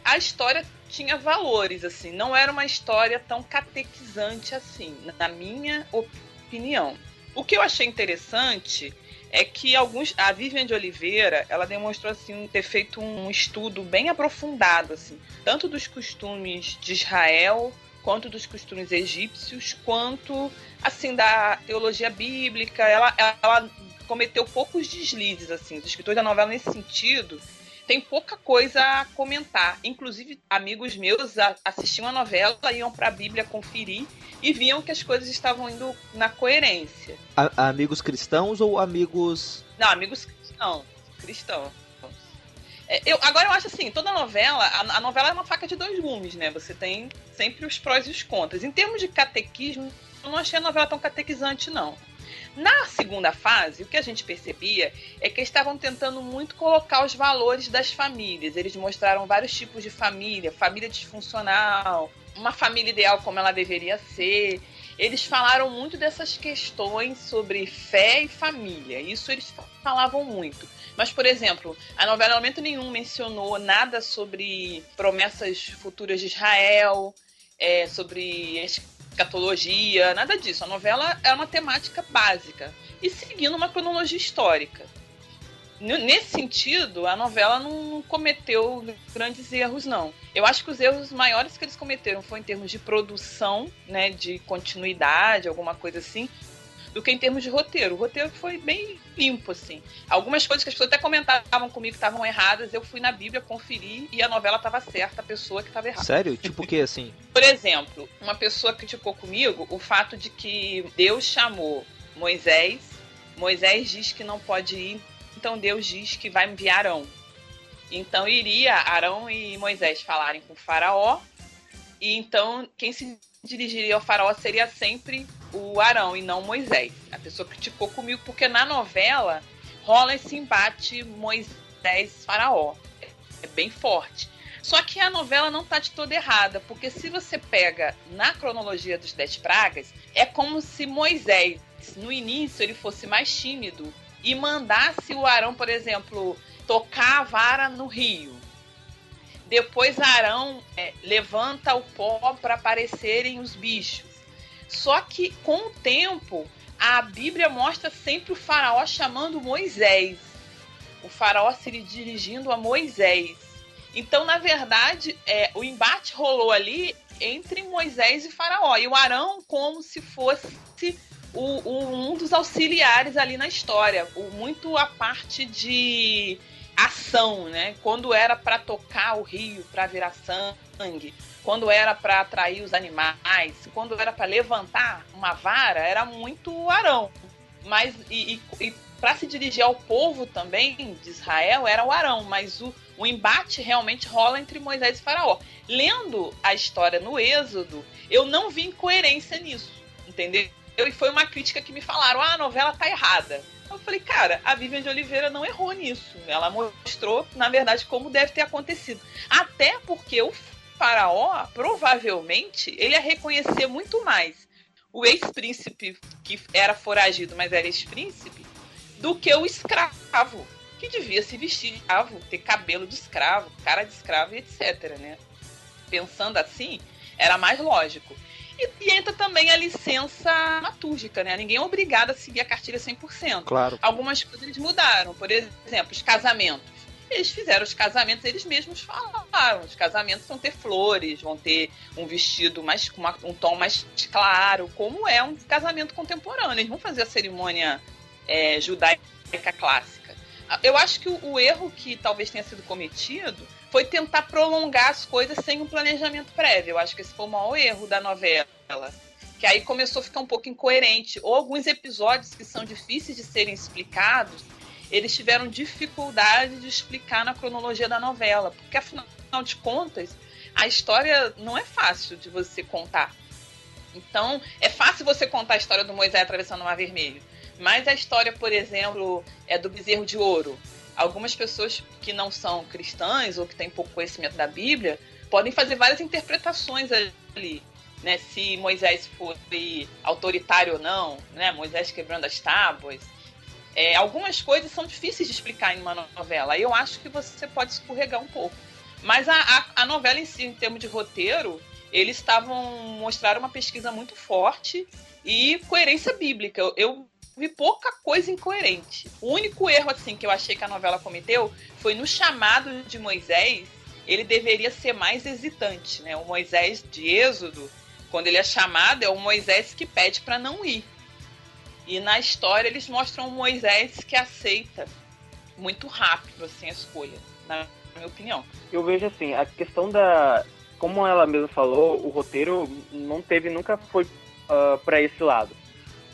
a história tinha valores, assim, não era uma história tão catequizante assim, na minha opinião. O que eu achei interessante é que alguns a Vivian de Oliveira ela demonstrou assim ter feito um estudo bem aprofundado assim tanto dos costumes de Israel quanto dos costumes egípcios, quanto assim da teologia bíblica. Ela, ela cometeu poucos deslizes assim. Os escritores da novela nesse sentido tem pouca coisa a comentar. Inclusive, amigos meus assistiam a novela, iam para a Bíblia conferir e viam que as coisas estavam indo na coerência. A amigos cristãos ou amigos. Não, amigos cristãos. Cristãos. É, eu, agora eu acho assim, toda novela, a, a, novela é uma faca de dois gumes, né? Você tem sempre os prós e os contras. Em termos de catequismo, eu não achei a novela tão catequizante, não. Na segunda fase, o que a gente percebia é que eles estavam tentando muito colocar os valores das famílias. Eles mostraram vários tipos de família, família disfuncional, uma família ideal como ela deveria ser. Eles falaram muito dessas questões sobre fé e família. Isso eles falavam muito. Mas, por exemplo, a novela em momento nenhum mencionou nada sobre promessas futuras de Israel, é, sobre escatologia, nada disso. A novela é uma temática básica e seguindo uma cronologia histórica. Nesse sentido, a novela não cometeu grandes erros, não. Eu acho que os erros maiores que eles cometeram foi em termos de produção, né, de continuidade, alguma coisa assim, do que em termos de roteiro. O roteiro foi bem limpo, assim. Algumas coisas que as pessoas até comentavam comigo que estavam erradas, eu fui na Bíblia conferir e a novela estava certa, a pessoa que estava errada. Sério? Tipo o que, assim? [laughs] Por exemplo, uma pessoa criticou comigo o fato de que Deus chamou Moisés, Moisés diz que não pode ir, então Deus diz que vai enviar Arão. Então iria Arão e Moisés falarem com faraó, e então quem se dirigiria ao faraó seria sempre o Arão e não Moisés. A pessoa criticou comigo porque na novela rola esse embate Moisés-Faraó. É bem forte. Só que a novela não está de toda errada, porque se você pega na cronologia dos Dez Pragas, é como se Moisés, no início, ele fosse mais tímido e mandasse o Arão, por exemplo, tocar a vara no rio. Depois Arão é, levanta o pó para aparecerem os bichos. Só que com o tempo, a Bíblia mostra sempre o faraó chamando Moisés. O faraó se dirigindo a Moisés. Então, na verdade, é, o embate rolou ali entre Moisés e Faraó. E o Arão como se fosse o, o, um dos auxiliares ali na história. O, muito a parte de ação, né? Quando era para tocar o rio, para virar sangue, quando era para atrair os animais, quando era para levantar uma vara, era muito Arão. Mas e, e, e para se dirigir ao povo também de Israel era o Arão, mas o, o embate realmente rola entre Moisés e Faraó. Lendo a história no Êxodo, eu não vi incoerência nisso, entendeu? E foi uma crítica que me falaram: ah, a novela tá errada. Eu falei, cara, a Vivian de Oliveira não errou nisso. Ela mostrou, na verdade, como deve ter acontecido. Até porque o faraó, provavelmente, ele ia reconhecer muito mais o ex-príncipe que era foragido, mas era ex-príncipe, do que o escravo, que devia se vestir de escravo, ter cabelo de escravo, cara de escravo e etc, né? Pensando assim, era mais lógico. E, e, entra também a licença matúrgica, né? Ninguém é obrigado a seguir a cartilha 100%. Claro. Algumas coisas eles mudaram. Por exemplo, os casamentos. Eles fizeram os casamentos, eles mesmos falaram. Os casamentos vão ter flores, vão ter um vestido mais com um tom mais claro, como é um casamento contemporâneo. Eles vão fazer a cerimônia é, judaica clássica. Eu acho que o, o erro que talvez tenha sido cometido foi tentar prolongar as coisas sem um planejamento prévio. Eu acho que esse foi o maior erro da novela. Que aí começou a ficar um pouco incoerente. Ou alguns episódios que são difíceis de serem explicados, eles tiveram dificuldade de explicar na cronologia da novela. Porque, afinal de contas, a história não é fácil de você contar. Então, é fácil você contar a história do Moisés atravessando o Mar Vermelho. Mas a história, por exemplo, é do bezerro de ouro algumas pessoas que não são cristãs ou que têm pouco conhecimento da Bíblia podem fazer várias interpretações ali. Né, se Moisés foi autoritário ou não, né, Moisés quebrando as tábuas. É, algumas coisas são difíceis de explicar em uma novela. Eu acho que você pode escorregar um pouco. Mas a, a, a novela em si, em termos de roteiro, eles estavam mostraram uma pesquisa muito forte e coerência bíblica. Eu, eu vi pouca coisa incoerente. O único erro assim que eu achei que a novela cometeu foi no chamado de Moisés. Ele deveria ser mais hesitante, né? O Moisés de Êxodo, quando ele é chamado, é o Moisés que pede para não ir. E na história eles mostram o Moisés que aceita muito rápido assim a escolha, na minha opinião. Eu vejo assim, a questão da como ela mesma falou, o roteiro não teve nunca foi uh, ah, para esse lado.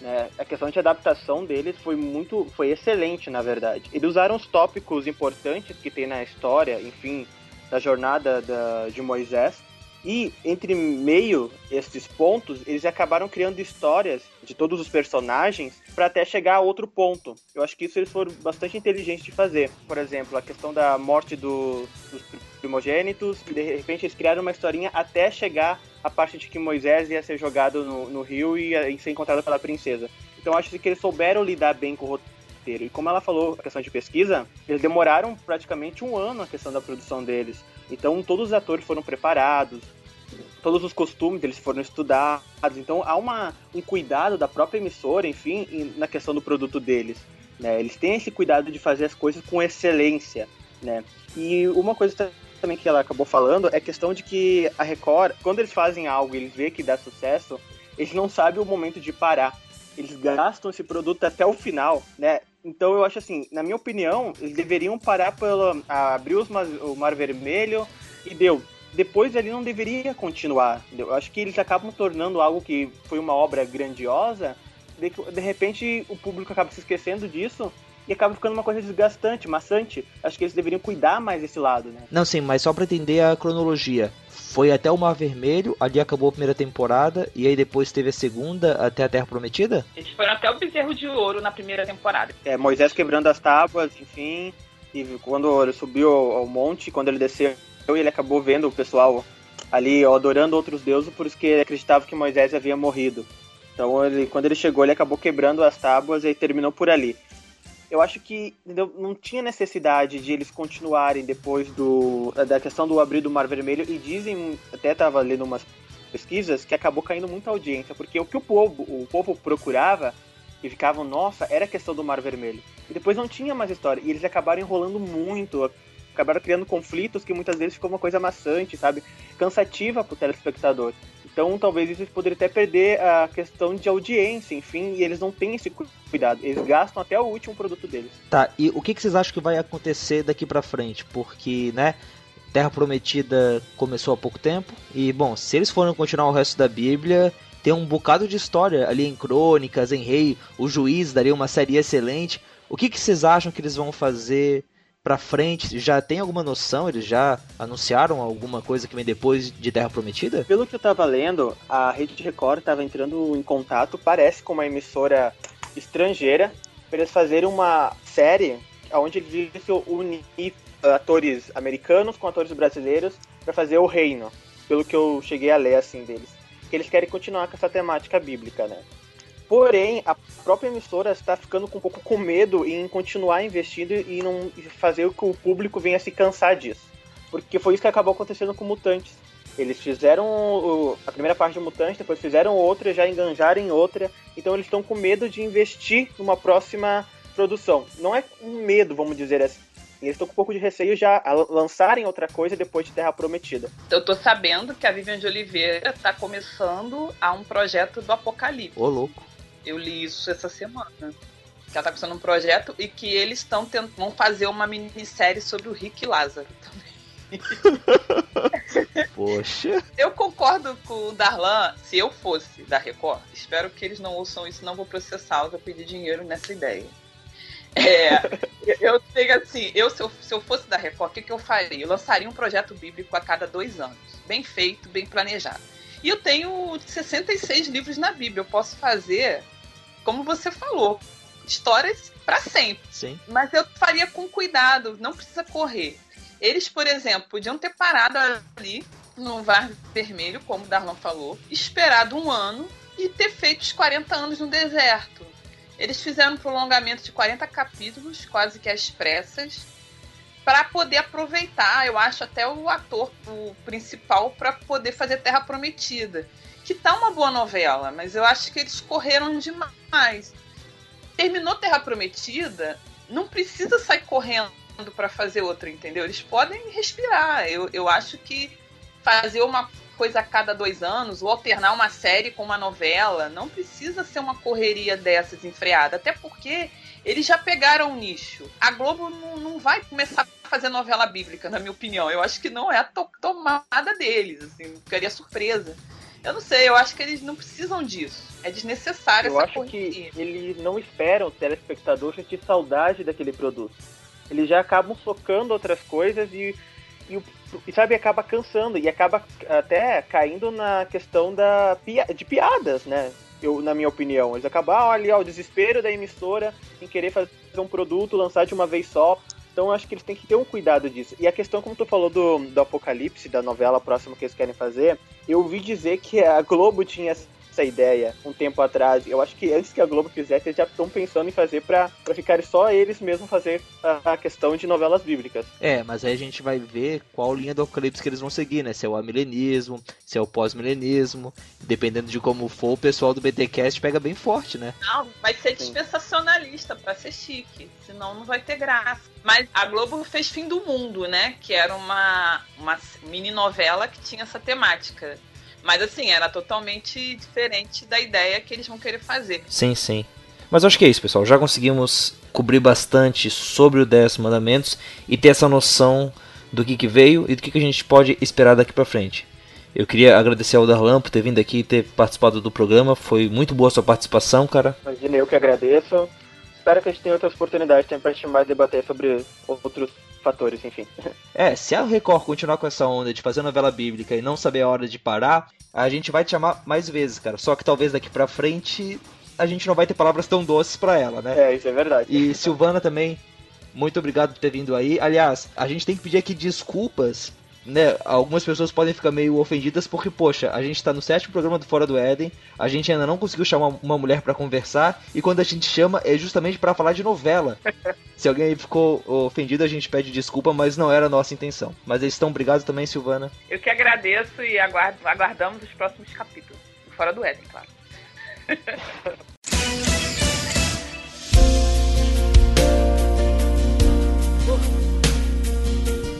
Né? A questão de adaptação deles foi muito, foi excelente, na verdade. Eles usaram os tópicos importantes que tem na história, enfim, da jornada da, de Moisés. E entre meio esses pontos, eles acabaram criando histórias de todos os personagens para até chegar a outro ponto. Eu acho que isso eles foram bastante inteligentes de fazer. Por exemplo, a questão da morte do, dos primogênitos, de repente eles criaram uma historinha até chegar a parte de que Moisés ia ser jogado no, no rio e ia ser encontrado pela princesa. Então acho que eles souberam lidar bem com o roteiro. E como ela falou, a questão de pesquisa, eles demoraram praticamente um ano a questão da produção deles. Então todos os atores foram preparados, todos os costumes eles foram estudados. Então há uma, um cuidado da própria emissora, enfim, na questão do produto deles. Né? Eles têm esse cuidado de fazer as coisas com excelência. Né? E uma coisa também que ela acabou falando é questão de que a Record, quando eles fazem algo e eles vê que dá sucesso, eles não sabem o momento de parar. Eles gastam esse produto até o final, né? Então eu acho assim, na minha opinião, eles deveriam parar pelo abrir os, o Mar Vermelho e deu. Depois ele não deveria continuar. Eu acho que eles acabam tornando algo que foi uma obra grandiosa, de, de repente o público acaba se esquecendo disso e acaba ficando uma coisa desgastante, maçante. Acho que eles deveriam cuidar mais desse lado, né? Não, sim, mas só pra entender a cronologia. Foi até o Mar Vermelho, ali acabou a primeira temporada, e aí depois teve a segunda até a Terra Prometida? Eles foram até o Bezerro de Ouro na primeira temporada. É, Moisés quebrando as tábuas, enfim, e quando ele subiu ao monte, quando ele desceu, ele acabou vendo o pessoal ali ó, adorando outros deuses, por isso que ele acreditava que Moisés havia morrido. Então, ele, quando ele chegou, ele acabou quebrando as tábuas e terminou por ali eu acho que entendeu? não tinha necessidade de eles continuarem depois do da questão do abrir do Mar Vermelho e dizem, até estava lendo umas pesquisas, que acabou caindo muita audiência, porque o que o povo, o povo procurava e ficavam, nossa, era a questão do Mar Vermelho. E depois não tinha mais história, e eles acabaram enrolando muito, acabaram criando conflitos que muitas vezes ficou uma coisa maçante, sabe? Cansativa pro telespectador. Então, talvez isso poderia até perder a questão de audiência, enfim, e eles não têm esse cuidado. Eles gastam até o último produto deles. Tá, e o que, vocês acham que vai acontecer daqui pra frente? Porque, né, Terra Prometida começou há pouco tempo, e, bom, se eles forem continuar o resto da Bíblia, tem um bocado de história ali em Crônicas, em Rei, o Juiz daria uma série excelente. O que vocês acham que eles vão fazer pra frente? Já tem alguma noção? Eles já anunciaram alguma coisa que vem depois de Terra Prometida? Pelo que eu tava lendo, a Rede Record tava entrando em contato, parece com uma emissora estrangeira, para eles fazerem uma série onde eles unir atores americanos com atores brasileiros para fazer o reino, pelo que eu cheguei a ler assim deles. Que eles querem continuar com essa temática bíblica, né? Porém, a própria emissora está ficando com um pouco com medo em continuar investindo e não fazer com que o público venha se cansar disso. Porque foi isso que acabou acontecendo com Mutantes. Eles fizeram a primeira parte de Mutantes, depois fizeram outra, já enganjaram em outra. Então eles estão com medo de investir numa próxima produção. Não é um medo, vamos dizer assim. Eles estão com um pouco de receio já a lançarem outra coisa depois de Terra Prometida. Eu tô sabendo que a Vivian de Oliveira tá começando a um projeto do Apocalipse. Ô, louco. Eu li isso essa semana. Que ela tá começando um projeto e que eles estão vão fazer uma minissérie sobre o Rick Lázaro também. [laughs] Poxa. Eu concordo com o Darlan, se eu fosse da Record, espero que eles não ouçam isso, não vou processá-los a pedir dinheiro nessa ideia. É, eu tenho assim, eu se, eu se eu fosse da Record, o que, que eu faria? Eu lançaria um projeto bíblico a cada dois anos. Bem feito, bem planejado. E eu tenho 66 livros na Bíblia. Eu posso fazer, como você falou, histórias para sempre. Sim. Mas eu faria com cuidado, não precisa correr. Eles, por exemplo, podiam ter parado ali no Var Vermelho, como o Darlan falou, esperado um ano e ter feito os 40 anos no deserto. Eles fizeram um prolongamento de 40 capítulos, quase que às pressas, para poder aproveitar, eu acho, até o ator o principal para poder fazer Terra Prometida. Que tá uma boa novela, mas eu acho que eles correram demais. Terminou Terra Prometida, não precisa sair correndo para fazer outra, entendeu? Eles podem respirar. Eu, eu acho que fazer uma coisa a cada dois anos, ou alternar uma série com uma novela. Não precisa ser uma correria dessas enfreada. Até porque eles já pegaram o nicho. A Globo não, não vai começar a fazer novela bíblica, na minha opinião. Eu acho que não é a to tomada deles. Assim, ficaria surpresa. Eu não sei, eu acho que eles não precisam disso. É desnecessário eu essa acho correria. que eles não esperam o telespectador sentir saudade daquele produto. Eles já acabam socando outras coisas e, e e sabe, acaba cansando e acaba até caindo na questão da de piadas, né? Eu, na minha opinião, eles acabaram ali ó, o desespero da emissora em querer fazer um produto, lançar de uma vez só. Então acho que eles têm que ter um cuidado disso. E a questão, como tu falou do, do Apocalipse, da novela próxima que eles querem fazer, eu ouvi dizer que a Globo tinha essa ideia um tempo atrás. Eu acho que antes que a Globo fizesse, eles já estão pensando em fazer para ficarem só eles mesmos fazer a, a, questão de novelas bíblicas. É, mas aí a gente vai ver qual linha do Apocalipse que eles vão seguir, né? Se é o amilenismo, se é o pós-milenismo. Dependendo de como for, o pessoal do BTcast pega bem forte, né? Não, vai ser dispensacionalista para ser chique, senão não vai ter graça. Mas a Globo fez Fim do Mundo, né? Que era uma, uma mini novela que tinha essa temática mas assim, era totalmente diferente da ideia que eles vão querer fazer. Sim, sim. Mas acho que é isso, pessoal. Já conseguimos cobrir bastante sobre o 10 mandamentos e ter essa noção do que, que veio e do que, que a gente pode esperar daqui para frente. Eu queria agradecer ao Darlan por ter vindo aqui e ter participado do programa. Foi muito boa a sua participação, cara. Imagina, eu que agradeço. Espero que a gente tenha outras oportunidades também pra gente mais debater sobre outros fatores, enfim. [laughs] É, se a Record continuar com essa onda de fazer novela bíblica e não saber a hora de parar, a gente vai te chamar mais vezes, cara. Só que talvez daqui pra frente a gente não vai ter palavras tão doces para ela, né? É, isso é verdade. E Silvana também, muito obrigado por ter vindo aí. Aliás, a gente tem que pedir aqui desculpas né, algumas pessoas podem ficar meio ofendidas porque, poxa, a gente tá no sétimo programa do Fora do Éden, a gente ainda não conseguiu chamar uma mulher para conversar, e quando a gente chama é justamente para falar de novela. [laughs] Se alguém aí ficou ofendido, a gente pede desculpa, mas não era a nossa intenção. Mas eles estão obrigados também, Silvana. Eu que agradeço e aguardo, aguardamos os próximos capítulos. Fora do Éden, claro. [laughs]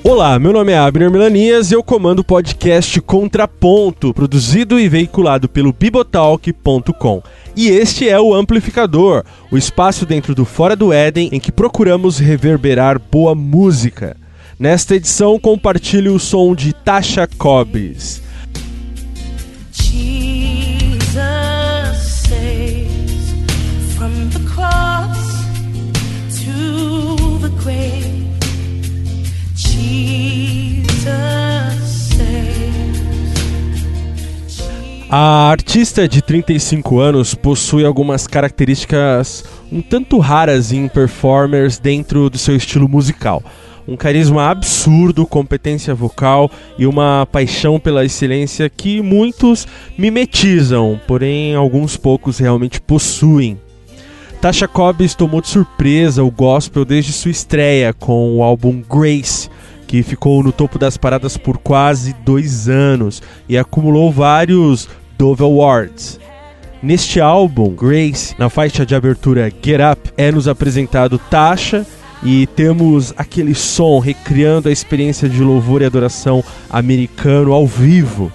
Olá, meu nome é Abner Melanias e eu comando o podcast Contraponto, produzido e veiculado pelo bibotalk.com. E este é o Amplificador, o espaço dentro do Fora do Éden em que procuramos reverberar boa música. Nesta edição, compartilhe o som de Tasha Cobbs. A artista de 35 anos possui algumas características um tanto raras em performers dentro do seu estilo musical. Um carisma absurdo, competência vocal e uma paixão pela excelência que muitos mimetizam, porém alguns poucos realmente possuem. Tasha Cobbs tomou de surpresa o gospel desde sua estreia com o álbum Grace, que ficou no topo das paradas por quase dois anos e acumulou vários Dove Awards. Neste álbum, Grace, na faixa de abertura Get Up, é nos apresentado Tasha e temos aquele som recriando a experiência de louvor e adoração americano ao vivo.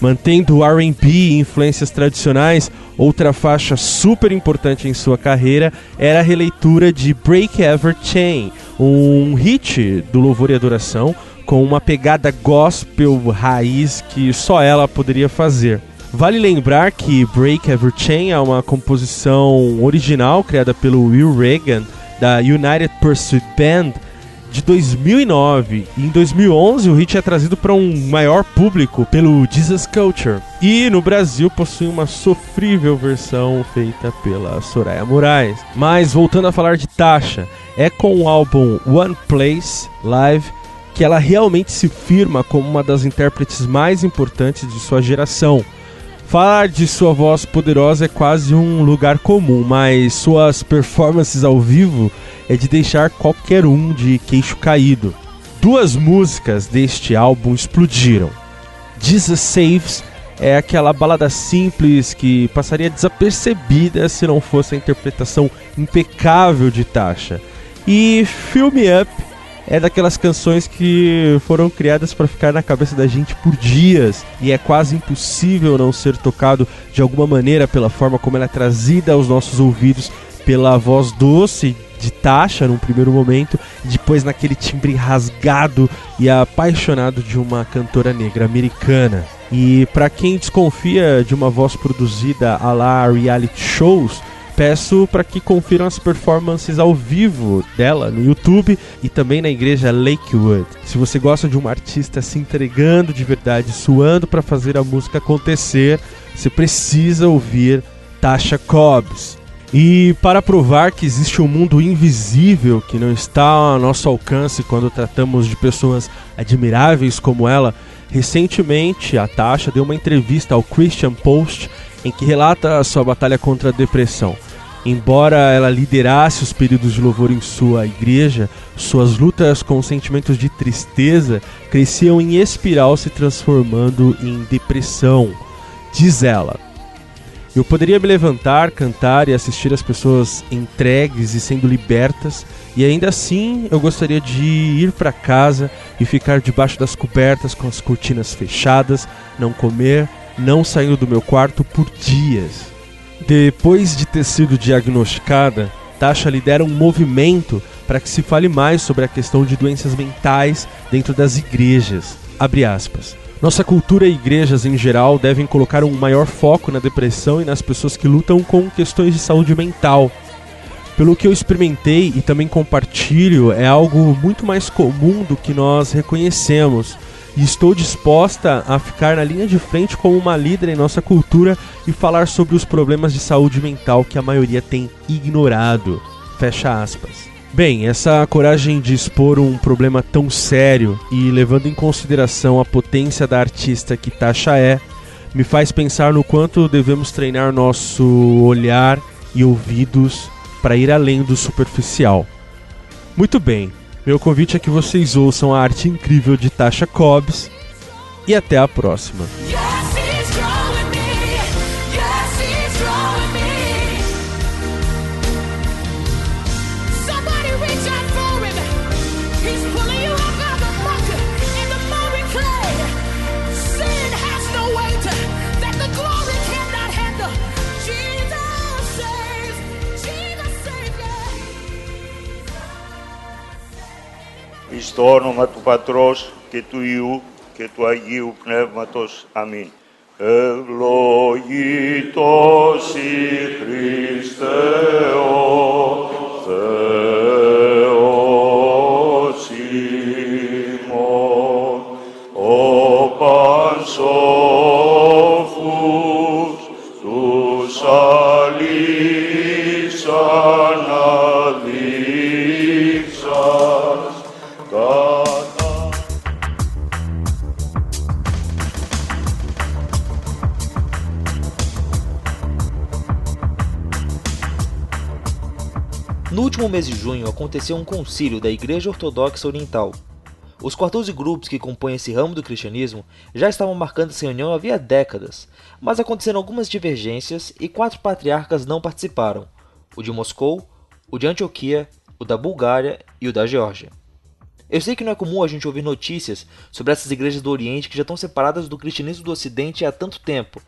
Mantendo R&B e influências tradicionais, outra faixa super importante em sua carreira era a releitura de Break Ever Chain, um hit do louvor e adoração com uma pegada gospel raiz que só ela poderia fazer. Vale lembrar que Break Every Chain é uma composição original criada pelo Will Reagan da United Pursuit Band de 2009. E em 2011 o hit é trazido para um maior público pelo Jesus Culture. E no Brasil possui uma sofrível versão feita pela Soraya Moraes. Mas voltando a falar de Tasha, é com o álbum One Place Live que ela realmente se firma como uma das intérpretes mais importantes de sua geração. Falar de sua voz poderosa é quase um lugar comum, mas suas performances ao vivo é de deixar qualquer um de queixo caído. Duas músicas deste álbum explodiram. Jesus Saves é aquela balada simples que passaria desapercebida se não fosse a interpretação impecável de Tasha. E Fill Me Up é daquelas canções que foram criadas para ficar na cabeça da gente por dias e é quase impossível não ser tocado de alguma maneira pela forma como ela é trazida aos nossos ouvidos pela voz doce de Tasha num primeiro momento, depois naquele timbre rasgado e apaixonado de uma cantora negra americana. E para quem desconfia de uma voz produzida a la reality shows, peço para que confiram as performances ao vivo dela no YouTube e também na igreja Lakewood. Se você gosta de uma artista se entregando de verdade, suando para fazer a música acontecer, você precisa ouvir Tasha Cobbs. E para provar que existe um mundo invisível que não está ao nosso alcance quando tratamos de pessoas admiráveis como ela, recentemente a Tasha deu uma entrevista ao Christian Post em que relata a sua batalha contra a depressão. Embora ela liderasse os períodos de louvor em sua igreja, suas lutas com sentimentos de tristeza cresciam em espiral, se transformando em depressão. Diz ela: Eu poderia me levantar, cantar e assistir as pessoas entregues e sendo libertas, e ainda assim eu gostaria de ir para casa e ficar debaixo das cobertas com as cortinas fechadas, não comer, não saindo do meu quarto por dias. Depois de ter sido diagnosticada, Tasha lidera um movimento para que se fale mais sobre a questão de doenças mentais dentro das igrejas. Nossa cultura e igrejas em geral devem colocar um maior foco na depressão e nas pessoas que lutam com questões de saúde mental. Pelo que eu experimentei e também compartilho, é algo muito mais comum do que nós reconhecemos e estou disposta a ficar na linha de frente como uma líder em nossa cultura e falar sobre os problemas de saúde mental que a maioria tem ignorado. Fecha aspas. Bem, essa coragem de expor um problema tão sério e levando em consideração a potência da artista que Tasha é, me faz pensar no quanto devemos treinar nosso olhar e ouvidos para ir além do superficial. Muito bem, meu convite é que vocês ouçam a arte incrível de Tasha Cobbs e até a próxima. Χριστό όνομα του Πατρός και του Υιού και του Αγίου Πνεύματος. Αμήν. Ευλογητός η Χριστέ ο mês de junho aconteceu um concílio da Igreja Ortodoxa Oriental. Os 14 grupos que compõem esse ramo do cristianismo já estavam marcando essa reunião havia décadas, mas aconteceram algumas divergências e quatro patriarcas não participaram: o de Moscou, o de Antioquia, o da Bulgária e o da Geórgia. Eu sei que não é comum a gente ouvir notícias sobre essas igrejas do Oriente que já estão separadas do cristianismo do Ocidente há tanto tempo,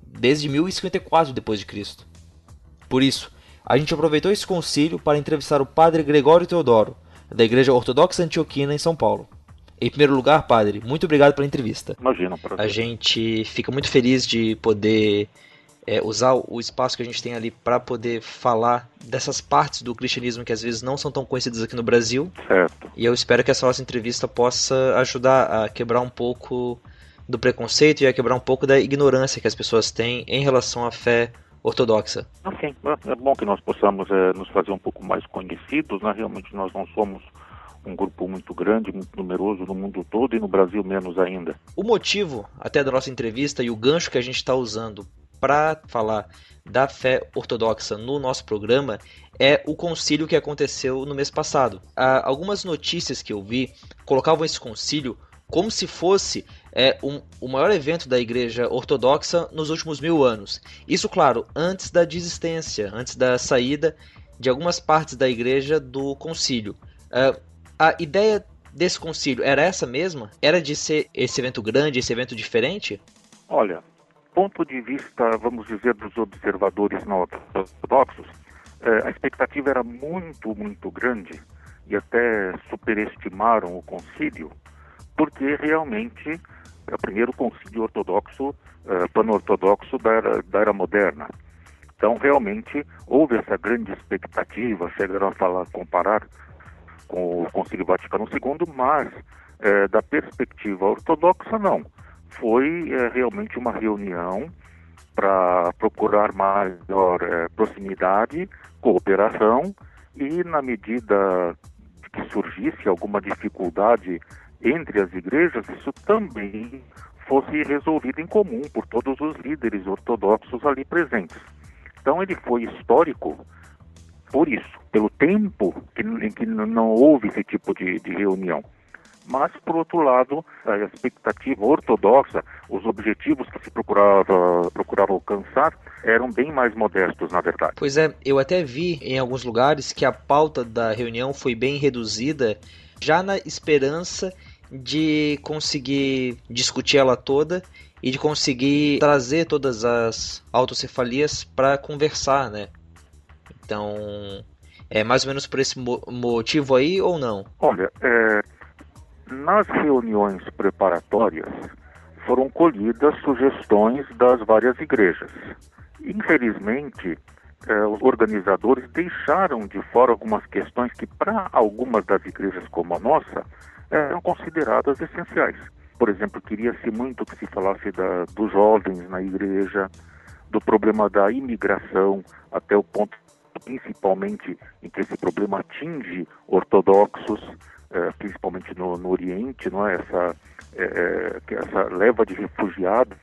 desde 1054 depois de Cristo. Por isso, a gente aproveitou esse concílio para entrevistar o padre Gregório Teodoro, da Igreja Ortodoxa Antioquina em São Paulo. Em primeiro lugar, padre, muito obrigado pela entrevista. Imagina, A gente fica muito feliz de poder é, usar o espaço que a gente tem ali para poder falar dessas partes do cristianismo que às vezes não são tão conhecidas aqui no Brasil. Certo. E eu espero que essa nossa entrevista possa ajudar a quebrar um pouco do preconceito e a quebrar um pouco da ignorância que as pessoas têm em relação à fé ortodoxa. Assim, é bom que nós possamos é, nos fazer um pouco mais conhecidos, né? Realmente nós não somos um grupo muito grande, muito numeroso no mundo todo e no Brasil menos ainda. O motivo até da nossa entrevista e o gancho que a gente está usando para falar da fé ortodoxa no nosso programa é o concílio que aconteceu no mês passado. Há algumas notícias que eu vi colocavam esse concílio como se fosse é, um, o maior evento da Igreja Ortodoxa nos últimos mil anos. Isso, claro, antes da desistência, antes da saída de algumas partes da Igreja do concílio. Uh, a ideia desse concílio era essa mesma? Era de ser esse evento grande, esse evento diferente? Olha, ponto de vista, vamos dizer, dos observadores não ortodoxos, é, a expectativa era muito, muito grande e até superestimaram o concílio, porque realmente primeiro concílio ortodoxo, uh, pan-ortodoxo da era, da era moderna. Então, realmente, houve essa grande expectativa, chegaram a falar, comparar com o Concílio Vaticano II, mas, uh, da perspectiva ortodoxa, não. Foi uh, realmente uma reunião para procurar maior proximidade, cooperação, e, na medida que surgisse alguma dificuldade entre as igrejas, isso também fosse resolvido em comum por todos os líderes ortodoxos ali presentes. Então ele foi histórico por isso, pelo tempo que, em que não houve esse tipo de, de reunião. Mas, por outro lado, a expectativa ortodoxa, os objetivos que se procurava, procurava alcançar, eram bem mais modestos, na verdade. Pois é, eu até vi em alguns lugares que a pauta da reunião foi bem reduzida, já na esperança de conseguir discutir ela toda e de conseguir trazer todas as autocefalias para conversar, né? Então, é mais ou menos por esse mo motivo aí ou não? Olha, é, nas reuniões preparatórias foram colhidas sugestões das várias igrejas. Infelizmente, é, os organizadores deixaram de fora algumas questões que, para algumas das igrejas como a nossa, eram consideradas essenciais. Por exemplo, queria-se muito que se falasse da, dos jovens na igreja, do problema da imigração, até o ponto principalmente em que esse problema atinge ortodoxos, eh, principalmente no, no, Oriente, não é? essa, eh, essa leva de refugiados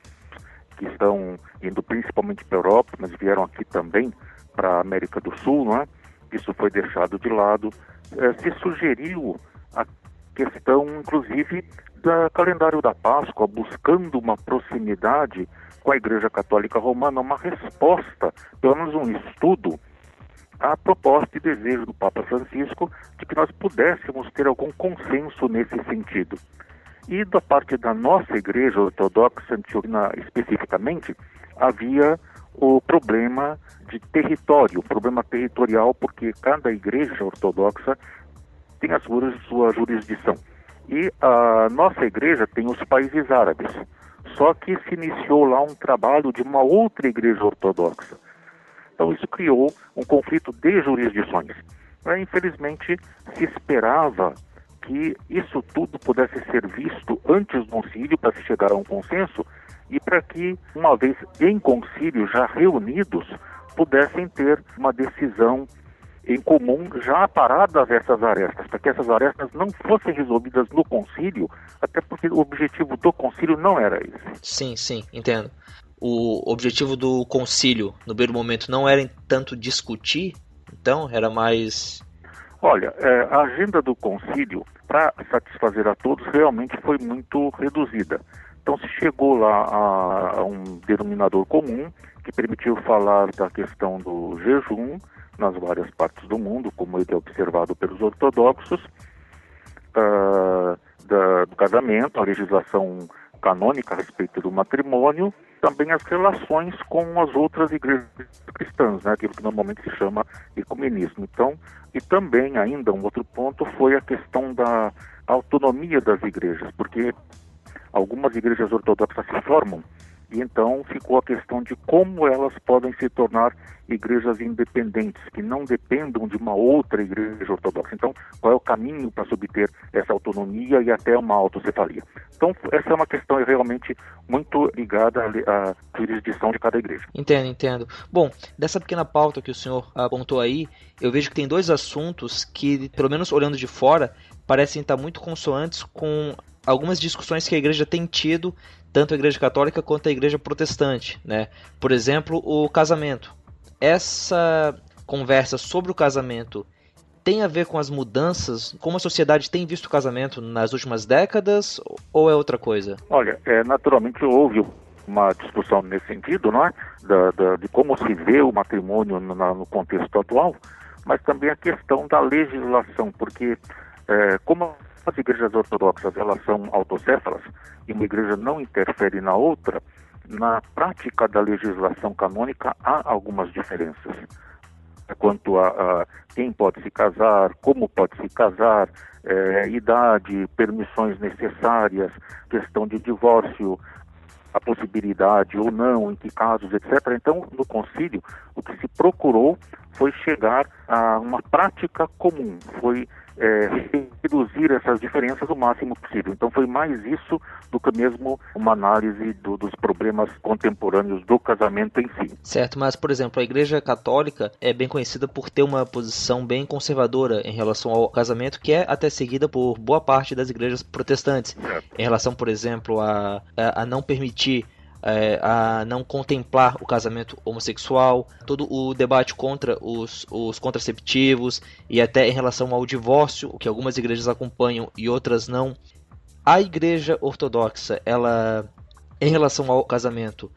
que estão indo principalmente para a Europa, mas vieram aqui também para a América do Sul, não é? Isso foi deixado de lado. Eh, se sugeriu a questão, inclusive, do calendário da Páscoa, buscando uma proximidade com a Igreja Católica Romana, uma resposta, pelo menos um estudo, à proposta e desejo do Papa Francisco de que nós pudéssemos ter algum consenso nesse sentido. E da parte da nossa Igreja Ortodoxa Antioquina especificamente, havia o problema de território, o problema territorial, porque cada igreja ortodoxa tem a sua, sua jurisdição. E a nossa igreja tem os países árabes. Só que se iniciou lá um trabalho de uma outra igreja ortodoxa. Então isso criou um conflito de jurisdições. Infelizmente, se esperava que isso tudo pudesse ser visto antes do concílio para se chegar a um consenso e para que, uma vez em concílio, já reunidos, pudessem ter uma decisão em comum já paradas essas arestas, para que essas arestas não fossem resolvidas no concílio, até porque o objetivo do concílio não era esse. Sim, sim, entendo. O objetivo do concílio, no primeiro momento, não era tanto discutir, então era mais. Olha, é, a agenda do concílio, para satisfazer a todos, realmente foi muito reduzida. Então se chegou lá a, a um denominador comum que permitiu falar da questão do jejum nas várias partes do mundo, como ele é observado pelos ortodoxos, uh, da, do casamento, a legislação canônica a respeito do matrimônio, também as relações com as outras igrejas cristãs, né, aquilo que normalmente se chama ecumenismo. Então, e também ainda um outro ponto foi a questão da autonomia das igrejas, porque algumas igrejas ortodoxas se formam e então ficou a questão de como elas podem se tornar igrejas independentes, que não dependam de uma outra igreja ortodoxa. Então, qual é o caminho para subter essa autonomia e até uma autocefalia? Então, essa é uma questão realmente muito ligada à jurisdição de cada igreja. Entendo, entendo. Bom, dessa pequena pauta que o senhor apontou aí, eu vejo que tem dois assuntos que, pelo menos olhando de fora, parecem estar muito consoantes com algumas discussões que a igreja tem tido, tanto a igreja católica quanto a igreja protestante, né? Por exemplo, o casamento. Essa conversa sobre o casamento tem a ver com as mudanças, como a sociedade tem visto o casamento nas últimas décadas, ou é outra coisa? Olha, é, naturalmente houve uma discussão nesse sentido, não é? Da, da, de como se vê o matrimônio no, no, contexto atual, mas também a questão da legislação, porque é, como as igrejas ortodoxas elas são autocéfalas e uma igreja não interfere na outra, na prática da legislação canônica há algumas diferenças quanto a, a quem pode se casar, como pode se casar, é, idade, permissões necessárias, questão de divórcio, a possibilidade ou não, em que casos, etc. Então, no concílio, o que se procurou foi chegar a uma prática comum, foi é, reduzir essas diferenças o máximo possível. Então foi mais isso do que mesmo uma análise do, dos problemas contemporâneos do casamento em si. Certo, mas por exemplo, a Igreja Católica é bem conhecida por ter uma posição bem conservadora em relação ao casamento, que é até seguida por boa parte das igrejas protestantes. Certo. Em relação, por exemplo, a, a, a não permitir é, a não contemplar o casamento homossexual, todo o debate contra os, os contraceptivos e até em relação ao divórcio, o que algumas igrejas acompanham e outras não. A igreja ortodoxa, ela, em relação ao casamento,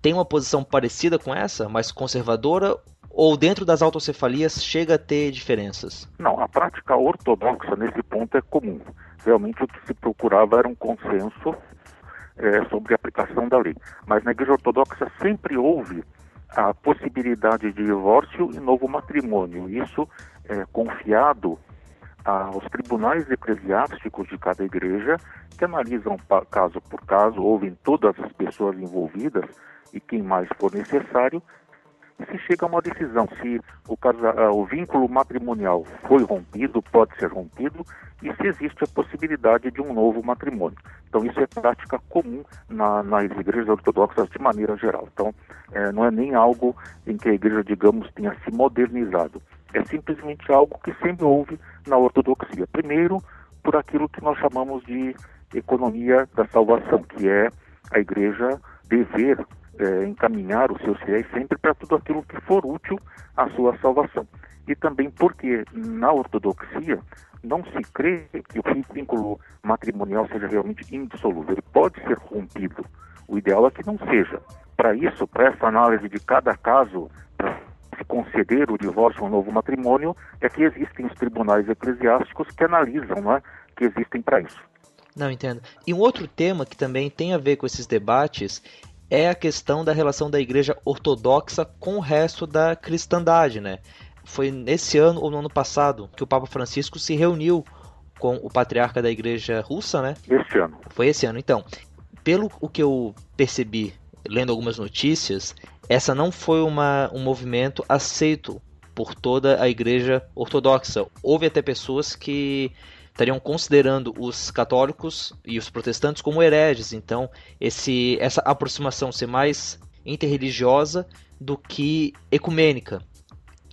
tem uma posição parecida com essa, mais conservadora, ou dentro das autocefalias chega a ter diferenças? Não, a prática ortodoxa nesse ponto é comum. Realmente o que se procurava era um consenso é, sobre a aplicação da lei. Mas na Igreja Ortodoxa sempre houve a possibilidade de divórcio e novo matrimônio. Isso é confiado aos tribunais eclesiásticos de cada igreja, que analisam caso por caso, ouvem todas as pessoas envolvidas e quem mais for necessário, e se chega a uma decisão se o, casa, o vínculo matrimonial foi rompido, pode ser rompido, e se existe a possibilidade de um novo matrimônio. Então isso é prática comum na, nas igrejas ortodoxas de maneira geral. Então é, não é nem algo em que a igreja, digamos, tenha se modernizado. É simplesmente algo que sempre houve na ortodoxia. Primeiro, por aquilo que nós chamamos de economia da salvação, que é a igreja dever é, encaminhar os seus fiéis sempre para tudo aquilo que for útil à sua salvação. E também porque na ortodoxia não se crê que o vínculo matrimonial seja realmente indissolúvel. Ele pode ser rompido. O ideal é que não seja. Para isso, para essa análise de cada caso, para se conceder o divórcio ou um novo matrimônio, é que existem os tribunais eclesiásticos que analisam, não é? que existem para isso. Não, entendo. E um outro tema que também tem a ver com esses debates é a questão da relação da igreja ortodoxa com o resto da cristandade, né? Foi nesse ano ou no ano passado que o Papa Francisco se reuniu com o patriarca da igreja russa, né? Este ano. Foi esse ano, então. Pelo o que eu percebi lendo algumas notícias, essa não foi uma, um movimento aceito por toda a igreja ortodoxa. Houve até pessoas que estariam considerando os católicos e os protestantes como hereges. Então, esse, essa aproximação ser mais interreligiosa do que ecumênica.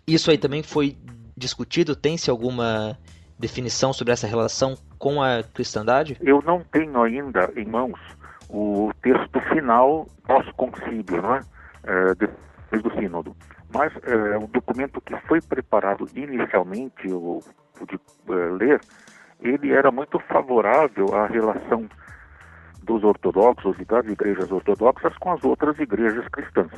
Isso aí também foi discutido? Tem-se alguma definição sobre essa relação com a cristandade? Eu não tenho ainda em mãos o texto final pós-concílio, não é? é? depois do sínodo. Mas é, o documento que foi preparado inicialmente, eu pude é, ler, ele era muito favorável à relação dos ortodoxos e das igrejas ortodoxas com as outras igrejas cristãs.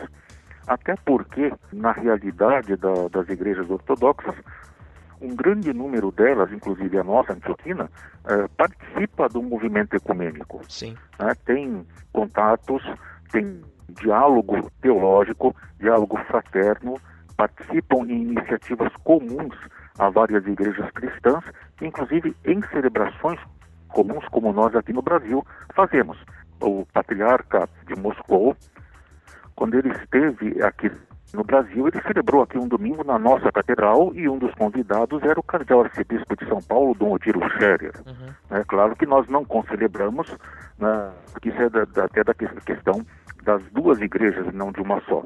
Até porque, na realidade da, das igrejas ortodoxas, um grande número delas, inclusive a nossa, Antioquina, eh, participa do movimento ecumênico. Sim. Né? Tem contatos, tem diálogo teológico, diálogo fraterno, participam em iniciativas comuns a várias igrejas cristãs, inclusive em celebrações comuns como nós aqui no Brasil fazemos. O patriarca de Moscou, quando ele esteve aqui no Brasil, ele celebrou aqui um domingo na nossa catedral e um dos convidados era o cardeal arcebispo de São Paulo, Dom Odilo Scherer. Uhum. É claro que nós não concelebramos, né, porque isso é da, da, até da questão das duas igrejas, não de uma só.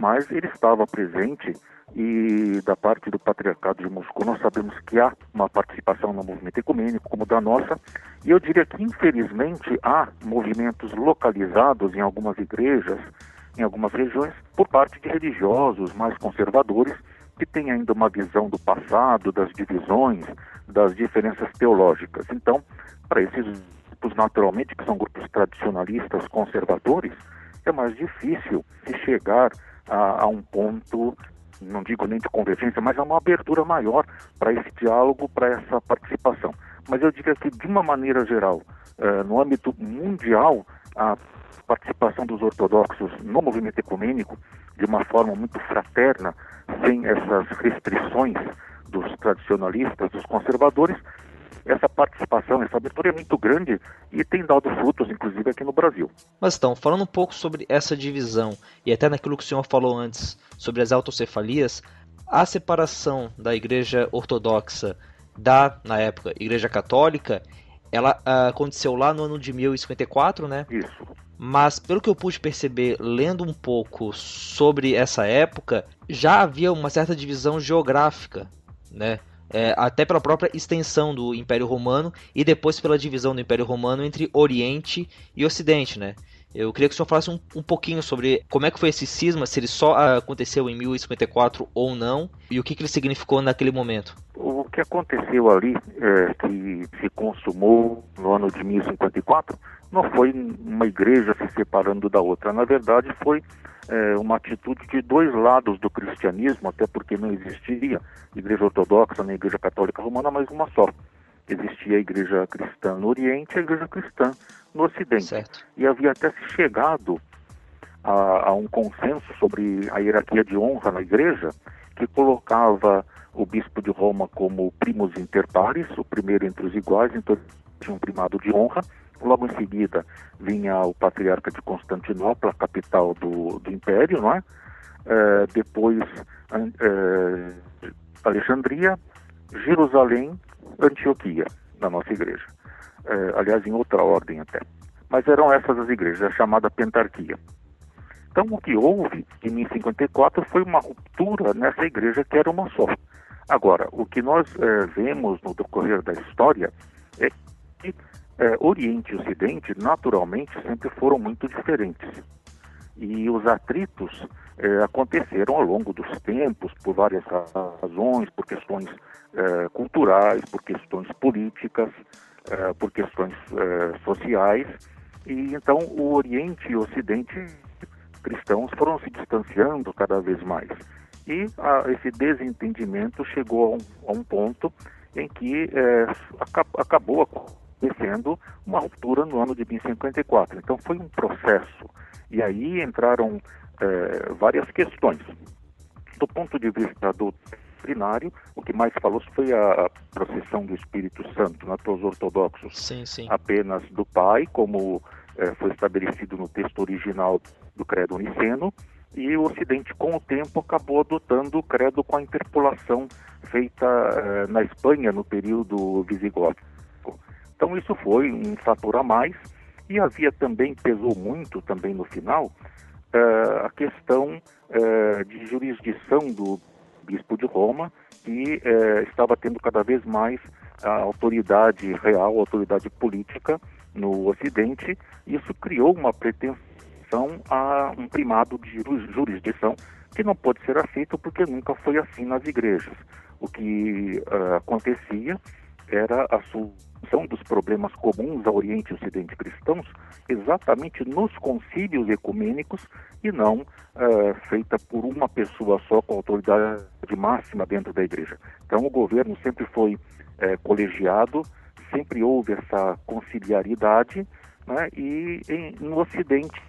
Mas ele estava presente e da parte do Patriarcado de Moscou nós sabemos que há uma participação no movimento ecumênico como da nossa e eu diria que infelizmente há movimentos localizados em algumas igrejas em algumas regiões por parte de religiosos mais conservadores que têm ainda uma visão do passado, das divisões, das diferenças teológicas. Então, para esses grupos, naturalmente, que são grupos tradicionalistas conservadores, é mais difícil se chegar a, a um ponto, não digo nem de convergência, mas a uma abertura maior para esse diálogo, para essa participação. Mas eu diria que, de uma maneira geral, eh, no âmbito mundial, a participação dos ortodoxos no movimento ecumênico de uma forma muito fraterna, sem essas restrições dos tradicionalistas, dos conservadores, essa participação, essa abertura é muito grande e tem dado frutos, inclusive aqui no Brasil. Mas então, falando um pouco sobre essa divisão e até naquilo que o senhor falou antes sobre as autocefalias, a separação da Igreja Ortodoxa da, na época, Igreja Católica, ela uh, aconteceu lá no ano de 1054, né? Isso. Mas pelo que eu pude perceber lendo um pouco sobre essa época, já havia uma certa divisão geográfica, né? É, até pela própria extensão do Império Romano e depois pela divisão do Império Romano entre Oriente e Ocidente, né? Eu queria que o senhor falasse um, um pouquinho sobre como é que foi esse cisma, se ele só aconteceu em 1054 ou não, e o que, que ele significou naquele momento. O que aconteceu ali, é, que se consumou no ano de 1054, não foi uma igreja se separando da outra. Na verdade, foi é, uma atitude de dois lados do cristianismo, até porque não existiria igreja ortodoxa nem igreja católica romana, mas uma só. Existia a igreja cristã no Oriente e a igreja cristã no Ocidente. Certo. E havia até se chegado a, a um consenso sobre a hierarquia de honra na igreja, que colocava o bispo de Roma como primus inter pares, o primeiro entre os iguais, então tinha um primado de honra, Logo em seguida vinha o patriarca de Constantinopla, capital do, do império, não é? é depois é, Alexandria, Jerusalém, Antioquia, na nossa igreja. É, aliás, em outra ordem até. Mas eram essas as igrejas, a chamada pentarquia. Então, o que houve em 1054 foi uma ruptura nessa igreja que era uma só. Agora, o que nós é, vemos no decorrer da história é que é, Oriente e Ocidente, naturalmente, sempre foram muito diferentes. E os atritos é, aconteceram ao longo dos tempos, por várias razões, por questões é, culturais, por questões políticas, é, por questões é, sociais. E então o Oriente e o Ocidente cristãos foram se distanciando cada vez mais. E a, esse desentendimento chegou a um, a um ponto em que é, acabou acontecendo uma ruptura no ano de 1054. Então foi um processo. E aí entraram é, várias questões. Do ponto de vista do doutrinário. O que mais falou foi a procissão do Espírito Santo, né, para os ortodoxos. Sim, sim. Apenas do Pai, como é, foi estabelecido no texto original do Credo Niceno, e o Ocidente, com o tempo, acabou adotando o credo com a interpolação feita eh, na Espanha no período visigótico. Então isso foi um fator a mais e havia também, pesou muito também no final, eh, a questão eh, de jurisdição do bispo de Roma, que estava tendo cada vez mais a autoridade real, a autoridade política no Ocidente, isso criou uma pretensão a um primado de jurisdição que não pode ser aceito porque nunca foi assim nas igrejas. O que uh, acontecia era a solução dos problemas comuns ao Oriente e Ocidente cristãos exatamente nos concílios ecumênicos e não uh, feita por uma pessoa só com autoridade máxima dentro da igreja. Então o governo sempre foi uh, colegiado, sempre houve essa conciliaridade né, e em, no Ocidente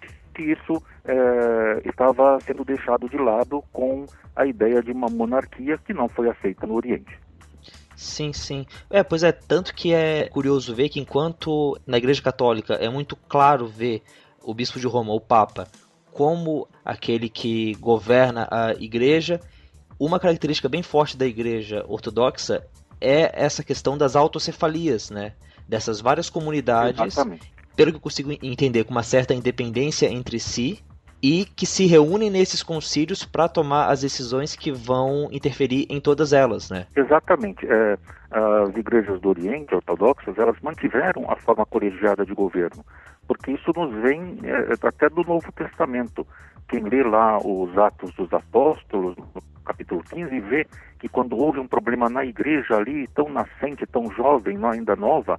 isso é, estava sendo deixado de lado com a ideia de uma monarquia que não foi aceita no Oriente. Sim, sim. É, pois é, tanto que é curioso ver que enquanto na Igreja Católica é muito claro ver o bispo de Roma, o Papa, como aquele que governa a igreja, uma característica bem forte da igreja ortodoxa é essa questão das autocefalias, né? Dessas várias comunidades Exatamente pelo que eu consigo entender, com uma certa independência entre si e que se reúnem nesses concílios para tomar as decisões que vão interferir em todas elas, né? Exatamente. É, as igrejas do Oriente ortodoxas elas mantiveram a forma colegiada de governo, porque isso nos vem é, até do Novo Testamento. Quem lê lá os Atos dos Apóstolos, no capítulo 15, vê que quando houve um problema na igreja ali, tão nascente, tão jovem, ainda nova,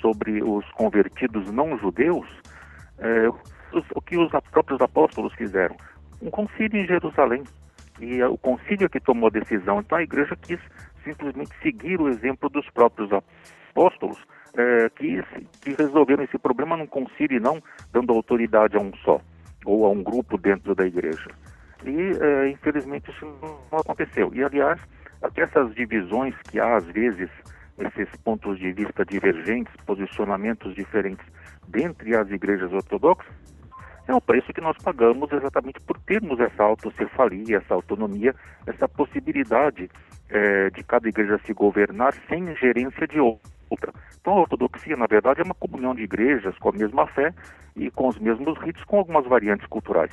sobre os convertidos não judeus, é, o que os próprios apóstolos fizeram? Um concílio em Jerusalém. E o concílio é que tomou a decisão. Então a igreja quis simplesmente seguir o exemplo dos próprios apóstolos, é, que, que resolveram esse problema num concílio e não dando autoridade a um só, ou a um grupo dentro da igreja. E, é, infelizmente, isso não aconteceu. E, aliás, até essas divisões que há, às vezes, esses pontos de vista divergentes, posicionamentos diferentes dentre as igrejas ortodoxas, é o preço que nós pagamos exatamente por termos essa autocefalia, essa autonomia, essa possibilidade é, de cada igreja se governar sem gerência de outra. Então a ortodoxia, na verdade, é uma comunhão de igrejas com a mesma fé e com os mesmos ritos, com algumas variantes culturais.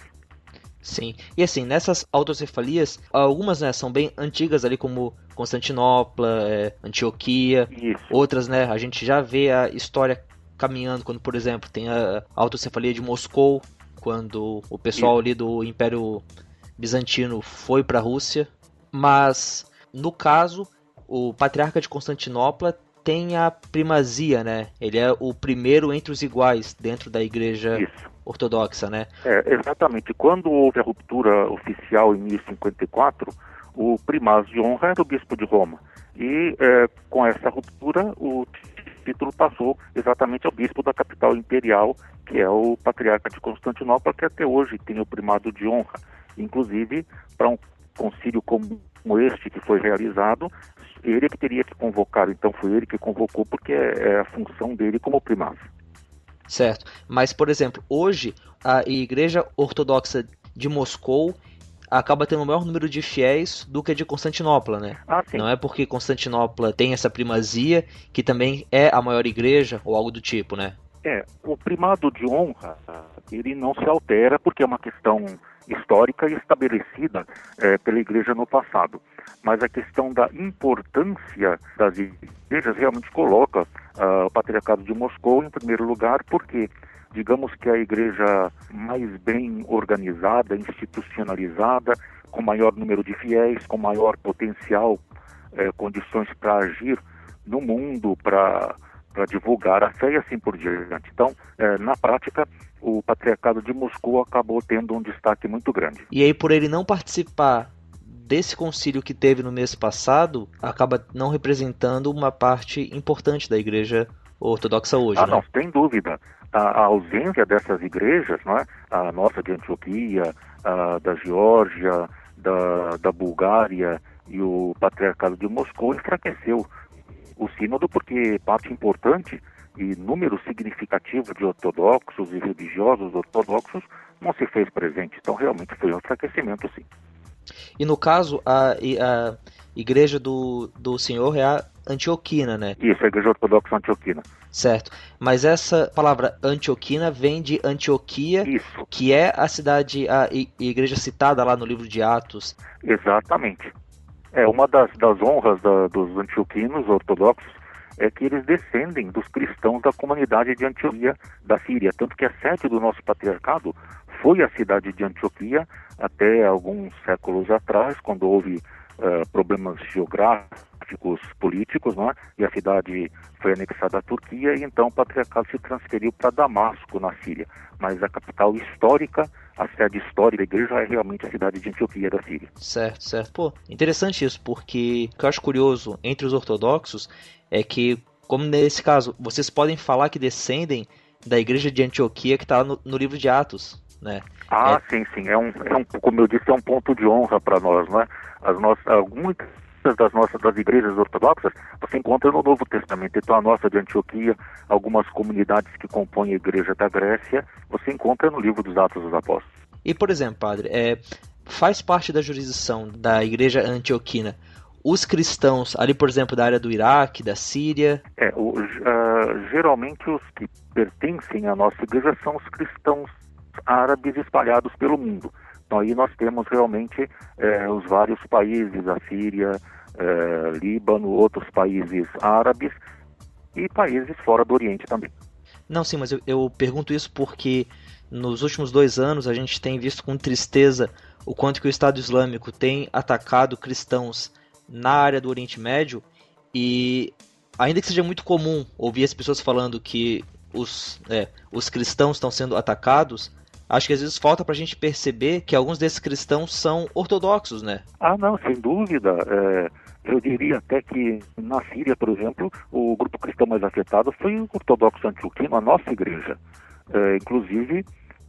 Sim. E assim, nessas autocefalias, algumas né, são bem antigas ali, como Constantinopla, é, Antioquia. Isso. Outras, né, a gente já vê a história caminhando, quando, por exemplo, tem a autocefalia de Moscou, quando o pessoal ali do Império Bizantino foi para a Rússia. Mas, no caso, o patriarca de Constantinopla tem a primazia, né? Ele é o primeiro entre os iguais dentro da igreja Isso. ortodoxa, né? É, exatamente. Quando houve a ruptura oficial em 1054, o primaz de honra era o bispo de Roma. E é, com essa ruptura, o título passou exatamente ao bispo da capital imperial, que é o patriarca de Constantinopla, que até hoje tem o primado de honra. Inclusive, para um concílio como este que foi realizado, ele que teria que convocar, então foi ele que convocou, porque é, é a função dele como primaz. Certo. Mas, por exemplo, hoje a Igreja Ortodoxa de Moscou acaba tendo o maior número de fiéis do que a de Constantinopla, né? Ah, Não é porque Constantinopla tem essa primazia que também é a maior igreja ou algo do tipo, né? É, o primado de honra, ele não se altera porque é uma questão histórica e estabelecida é, pela igreja no passado mas a questão da importância das igrejas realmente coloca uh, o Patriarcado de Moscou em primeiro lugar, porque digamos que a igreja mais bem organizada, institucionalizada, com maior número de fiéis, com maior potencial, eh, condições para agir no mundo, para para divulgar a fé e assim por diante. Então, eh, na prática, o patriarcado de Moscou acabou tendo um destaque muito grande. E aí, por ele não participar desse concílio que teve no mês passado acaba não representando uma parte importante da igreja ortodoxa hoje. Ah, né? não, sem dúvida. A, a, ausência dessas igrejas, não é? a nossa de Antioquia, a, da Geórgia, da, da Bulgária e o Patriarcado de Moscou enfraqueceu o sínodo porque parte importante e número significativo de ortodoxos e religiosos ortodoxos não se fez presente. Então, realmente foi um enfraquecimento, sim. E no caso, a, a igreja do, do Senhor é a Antioquina, né? Isso, a igreja ortodoxa antioquina. Certo. Mas essa palavra Antioquina vem de Antioquia, Isso. que é a cidade, a igreja citada lá no livro de Atos. Exatamente. É uma das, das honras da, dos antioquinos ortodoxos é que eles descendem dos cristãos da comunidade de Antioquia da Síria, tanto que a sede do nosso patriarcado foi a cidade de Antioquia até alguns séculos atrás, quando houve uh, problemas geográficos, políticos, não é? e a cidade foi anexada à Turquia, e então o patriarcado se transferiu para Damasco, na Síria. Mas a capital histórica a sede histórica da igreja é realmente a cidade de Antioquia da Síria. Certo, certo. Pô, interessante isso, porque o que eu acho curioso entre os ortodoxos é que, como nesse caso, vocês podem falar que descendem da igreja de Antioquia que está no, no, livro de Atos, né? Ah, é... sim, sim. É um, é um, como eu disse, é um ponto de honra para nós, né? As nossas, muitas das nossas das igrejas ortodoxas você encontra no Novo Testamento. Então a nossa de Antioquia, algumas comunidades que compõem a igreja da Grécia, você encontra no livro dos Atos dos Apóstolos. E por exemplo, padre, é, faz parte da jurisdição da igreja antioquina os cristãos ali, por exemplo, da área do Iraque, da Síria? É, o, uh, geralmente os que pertencem à nossa igreja são os cristãos árabes espalhados pelo mundo. Então aí nós temos realmente é, os vários países, a Síria, é, Líbano, outros países árabes e países fora do Oriente também. Não, sim, mas eu, eu pergunto isso porque nos últimos dois anos a gente tem visto com tristeza o quanto que o Estado Islâmico tem atacado cristãos na área do Oriente Médio e ainda que seja muito comum ouvir as pessoas falando que os, é, os cristãos estão sendo atacados, acho que às vezes falta para a gente perceber que alguns desses cristãos são ortodoxos, né? Ah, não, sem dúvida. É, eu diria até que na Síria, por exemplo, o grupo cristão mais afetado foi o ortodoxo antioquino, a nossa igreja. É, inclusive,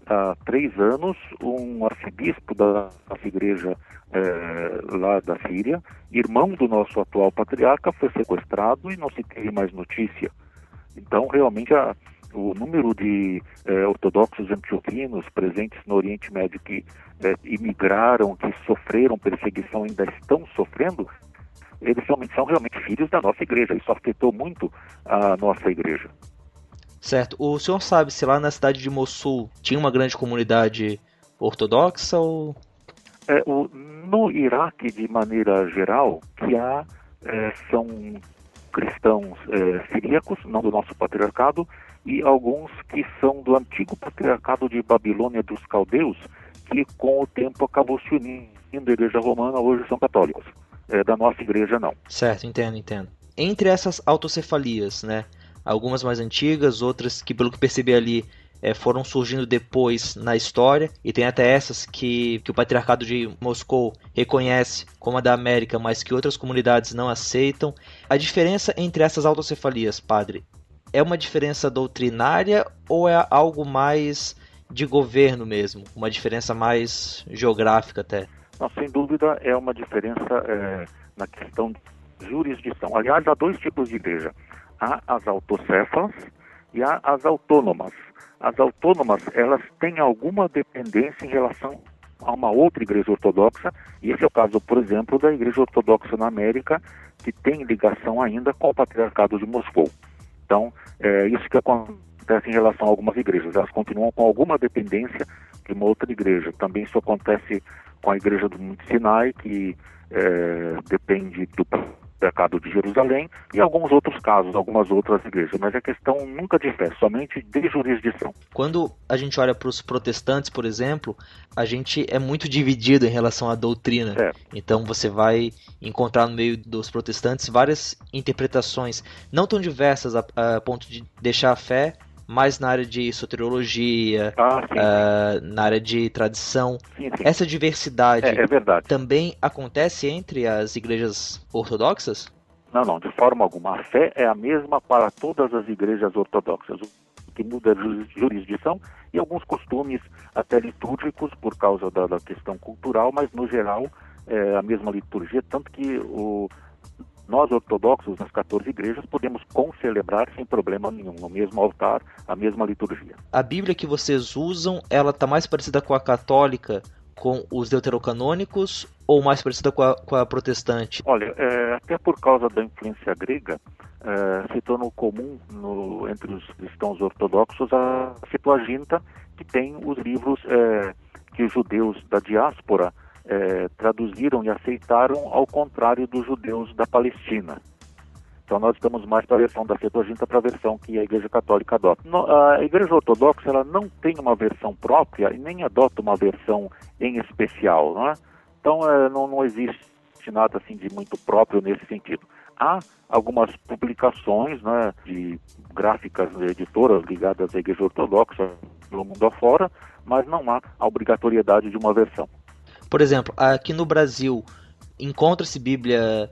há três anos, um arcebispo da nossa igreja é, lá da Síria, irmão do nosso atual patriarca, foi sequestrado e não se teve mais notícia. Então, realmente, a, o número de é, ortodoxos antioquinos presentes no Oriente Médio que é, imigraram, que sofreram perseguição, ainda estão sofrendo, eles são, são realmente filhos da nossa igreja. Isso afetou muito a nossa igreja. Certo. O senhor sabe se lá na cidade de Mossul tinha uma grande comunidade ortodoxa ou... É, o, no Iraque, de maneira geral, que há é, são cristãos é, siríacos, não do nosso patriarcado, e alguns que são do antigo patriarcado de Babilônia dos caldeus, que com o tempo acabou se unindo à igreja romana, hoje são católicos. É, da nossa igreja, não. Certo, entendo, entendo. Entre essas autocefalias, né, algumas mais antigas, outras que, pelo que percebi ali, é, foram surgindo depois na história, e tem até essas que, que o Patriarcado de Moscou reconhece como a da América, mas que outras comunidades não aceitam. A diferença entre essas autocefalias, padre, é uma diferença doutrinária ou é algo mais de governo mesmo? Uma diferença mais geográfica até? Não, sem dúvida é uma diferença é, na questão de jurisdição. Aliás, há dois tipos de igreja há as autocéfalas e há as autônomas. As autônomas, elas têm alguma dependência em relação a uma outra igreja ortodoxa, e esse é o caso, por exemplo, da igreja ortodoxa na América, que tem ligação ainda com o patriarcado de Moscou. Então, é isso que acontece em relação a algumas igrejas, elas continuam com alguma dependência de uma outra igreja. Também isso acontece com a igreja do Monte Sinai, que é, depende do Pecado de Jerusalém e alguns outros casos, algumas outras igrejas, mas a questão nunca de fé, somente de jurisdição. Quando a gente olha para os protestantes, por exemplo, a gente é muito dividido em relação à doutrina. É. Então você vai encontrar no meio dos protestantes várias interpretações, não tão diversas a, a ponto de deixar a fé mais na área de soteriologia, ah, uh, na área de tradição. Sim, sim. Essa diversidade é, é também acontece entre as igrejas ortodoxas? Não, não, de forma alguma. A fé é a mesma para todas as igrejas ortodoxas. O que muda é a jurisdição e alguns costumes até litúrgicos por causa da, da questão cultural, mas no geral é, a mesma liturgia, tanto que o, nós ortodoxos nas 14 igrejas podemos concelebrar sem problema nenhum, no mesmo altar, a mesma liturgia. A Bíblia que vocês usam, ela está mais parecida com a católica, com os deuterocanônicos, ou mais parecida com a, com a protestante? Olha, é, até por causa da influência grega, é, se tornou comum no, entre os cristãos ortodoxos a Septuaginta, que tem os livros é, que os judeus da diáspora é, traduziram e aceitaram, ao contrário dos judeus da Palestina. Então nós estamos mais para a versão da Septuaginta para a versão que a Igreja Católica adota. A Igreja Ortodoxa ela não tem uma versão própria e nem adota uma versão em especial, não é? Então é, não, não existe nada assim de muito próprio nesse sentido. Há algumas publicações né, de gráficas de editoras ligadas à Igreja Ortodoxa pelo mundo afora, mas não há a obrigatoriedade de uma versão. Por exemplo, aqui no Brasil, encontra-se Bíblia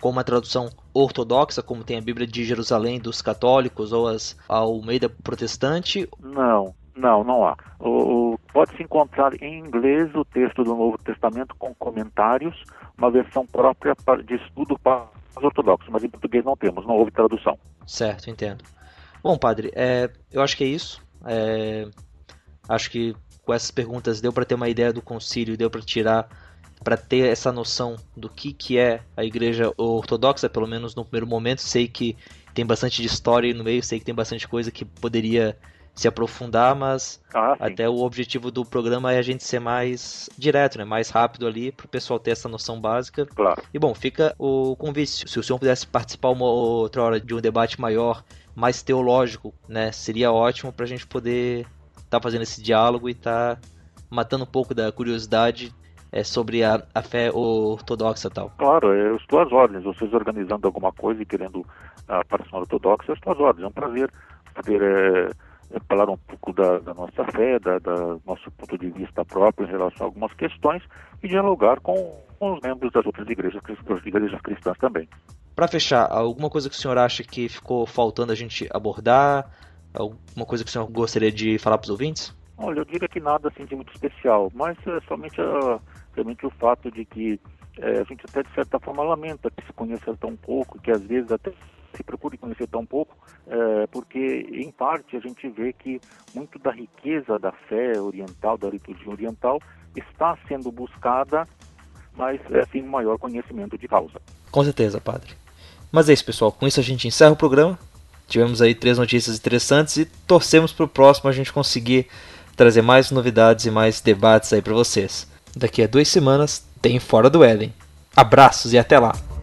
com uma tradução ortodoxa, como tem a Bíblia de Jerusalém dos católicos ou as Almeida protestante? Não, não, não há. Pode-se encontrar em inglês o texto do Novo Testamento com comentários, uma versão própria de estudo para os ortodoxos, mas em português não temos, não houve tradução. Certo, entendo. Bom, padre, é, eu acho que é isso. É, acho que com essas perguntas deu para ter uma ideia do concílio, deu para tirar para ter essa noção do que, que é a igreja ortodoxa, pelo menos no primeiro momento. Sei que tem bastante de história no meio, sei que tem bastante coisa que poderia se aprofundar, mas ah, até o objetivo do programa é a gente ser mais direto, né? mais rápido ali, para o pessoal ter essa noção básica. Claro. E bom, fica o convite. Se o senhor pudesse participar uma outra hora de um debate maior, mais teológico, né? Seria ótimo para a gente poder tá fazendo esse diálogo e tá matando um pouco da curiosidade é, sobre a, a fé ortodoxa tal. Claro, eu estou às ordens. Vocês organizando alguma coisa e querendo a participação ortodoxa, eu estou às ordens. É um prazer poder é, falar um pouco da, da nossa fé, da, da, nosso ponto de vista próprio em relação a algumas questões e dialogar com, com os membros das outras igrejas, das igrejas cristãs também. Para fechar, alguma coisa que o senhor acha que ficou faltando a gente abordar? Alguma coisa que o senhor gostaria de falar para os ouvintes? Olha, eu diria que nada assim de muito especial, mas é somente, a, somente o fato de que é, a gente até de certa forma lamenta que se conheça tão pouco, que às vezes até se procure conhecer tão pouco, é, porque em parte a gente vê que muito da riqueza da fé oriental, da liturgia oriental, está sendo buscada, mas é, sem um maior conhecimento de causa. Com certeza, padre. Mas é isso, pessoal. Com isso a gente encerra o programa. Tivemos aí três notícias interessantes e torcemos para o próximo a gente conseguir trazer mais novidades e mais debates aí para vocês. Daqui a duas semanas tem Fora do Éden. Abraços e até lá!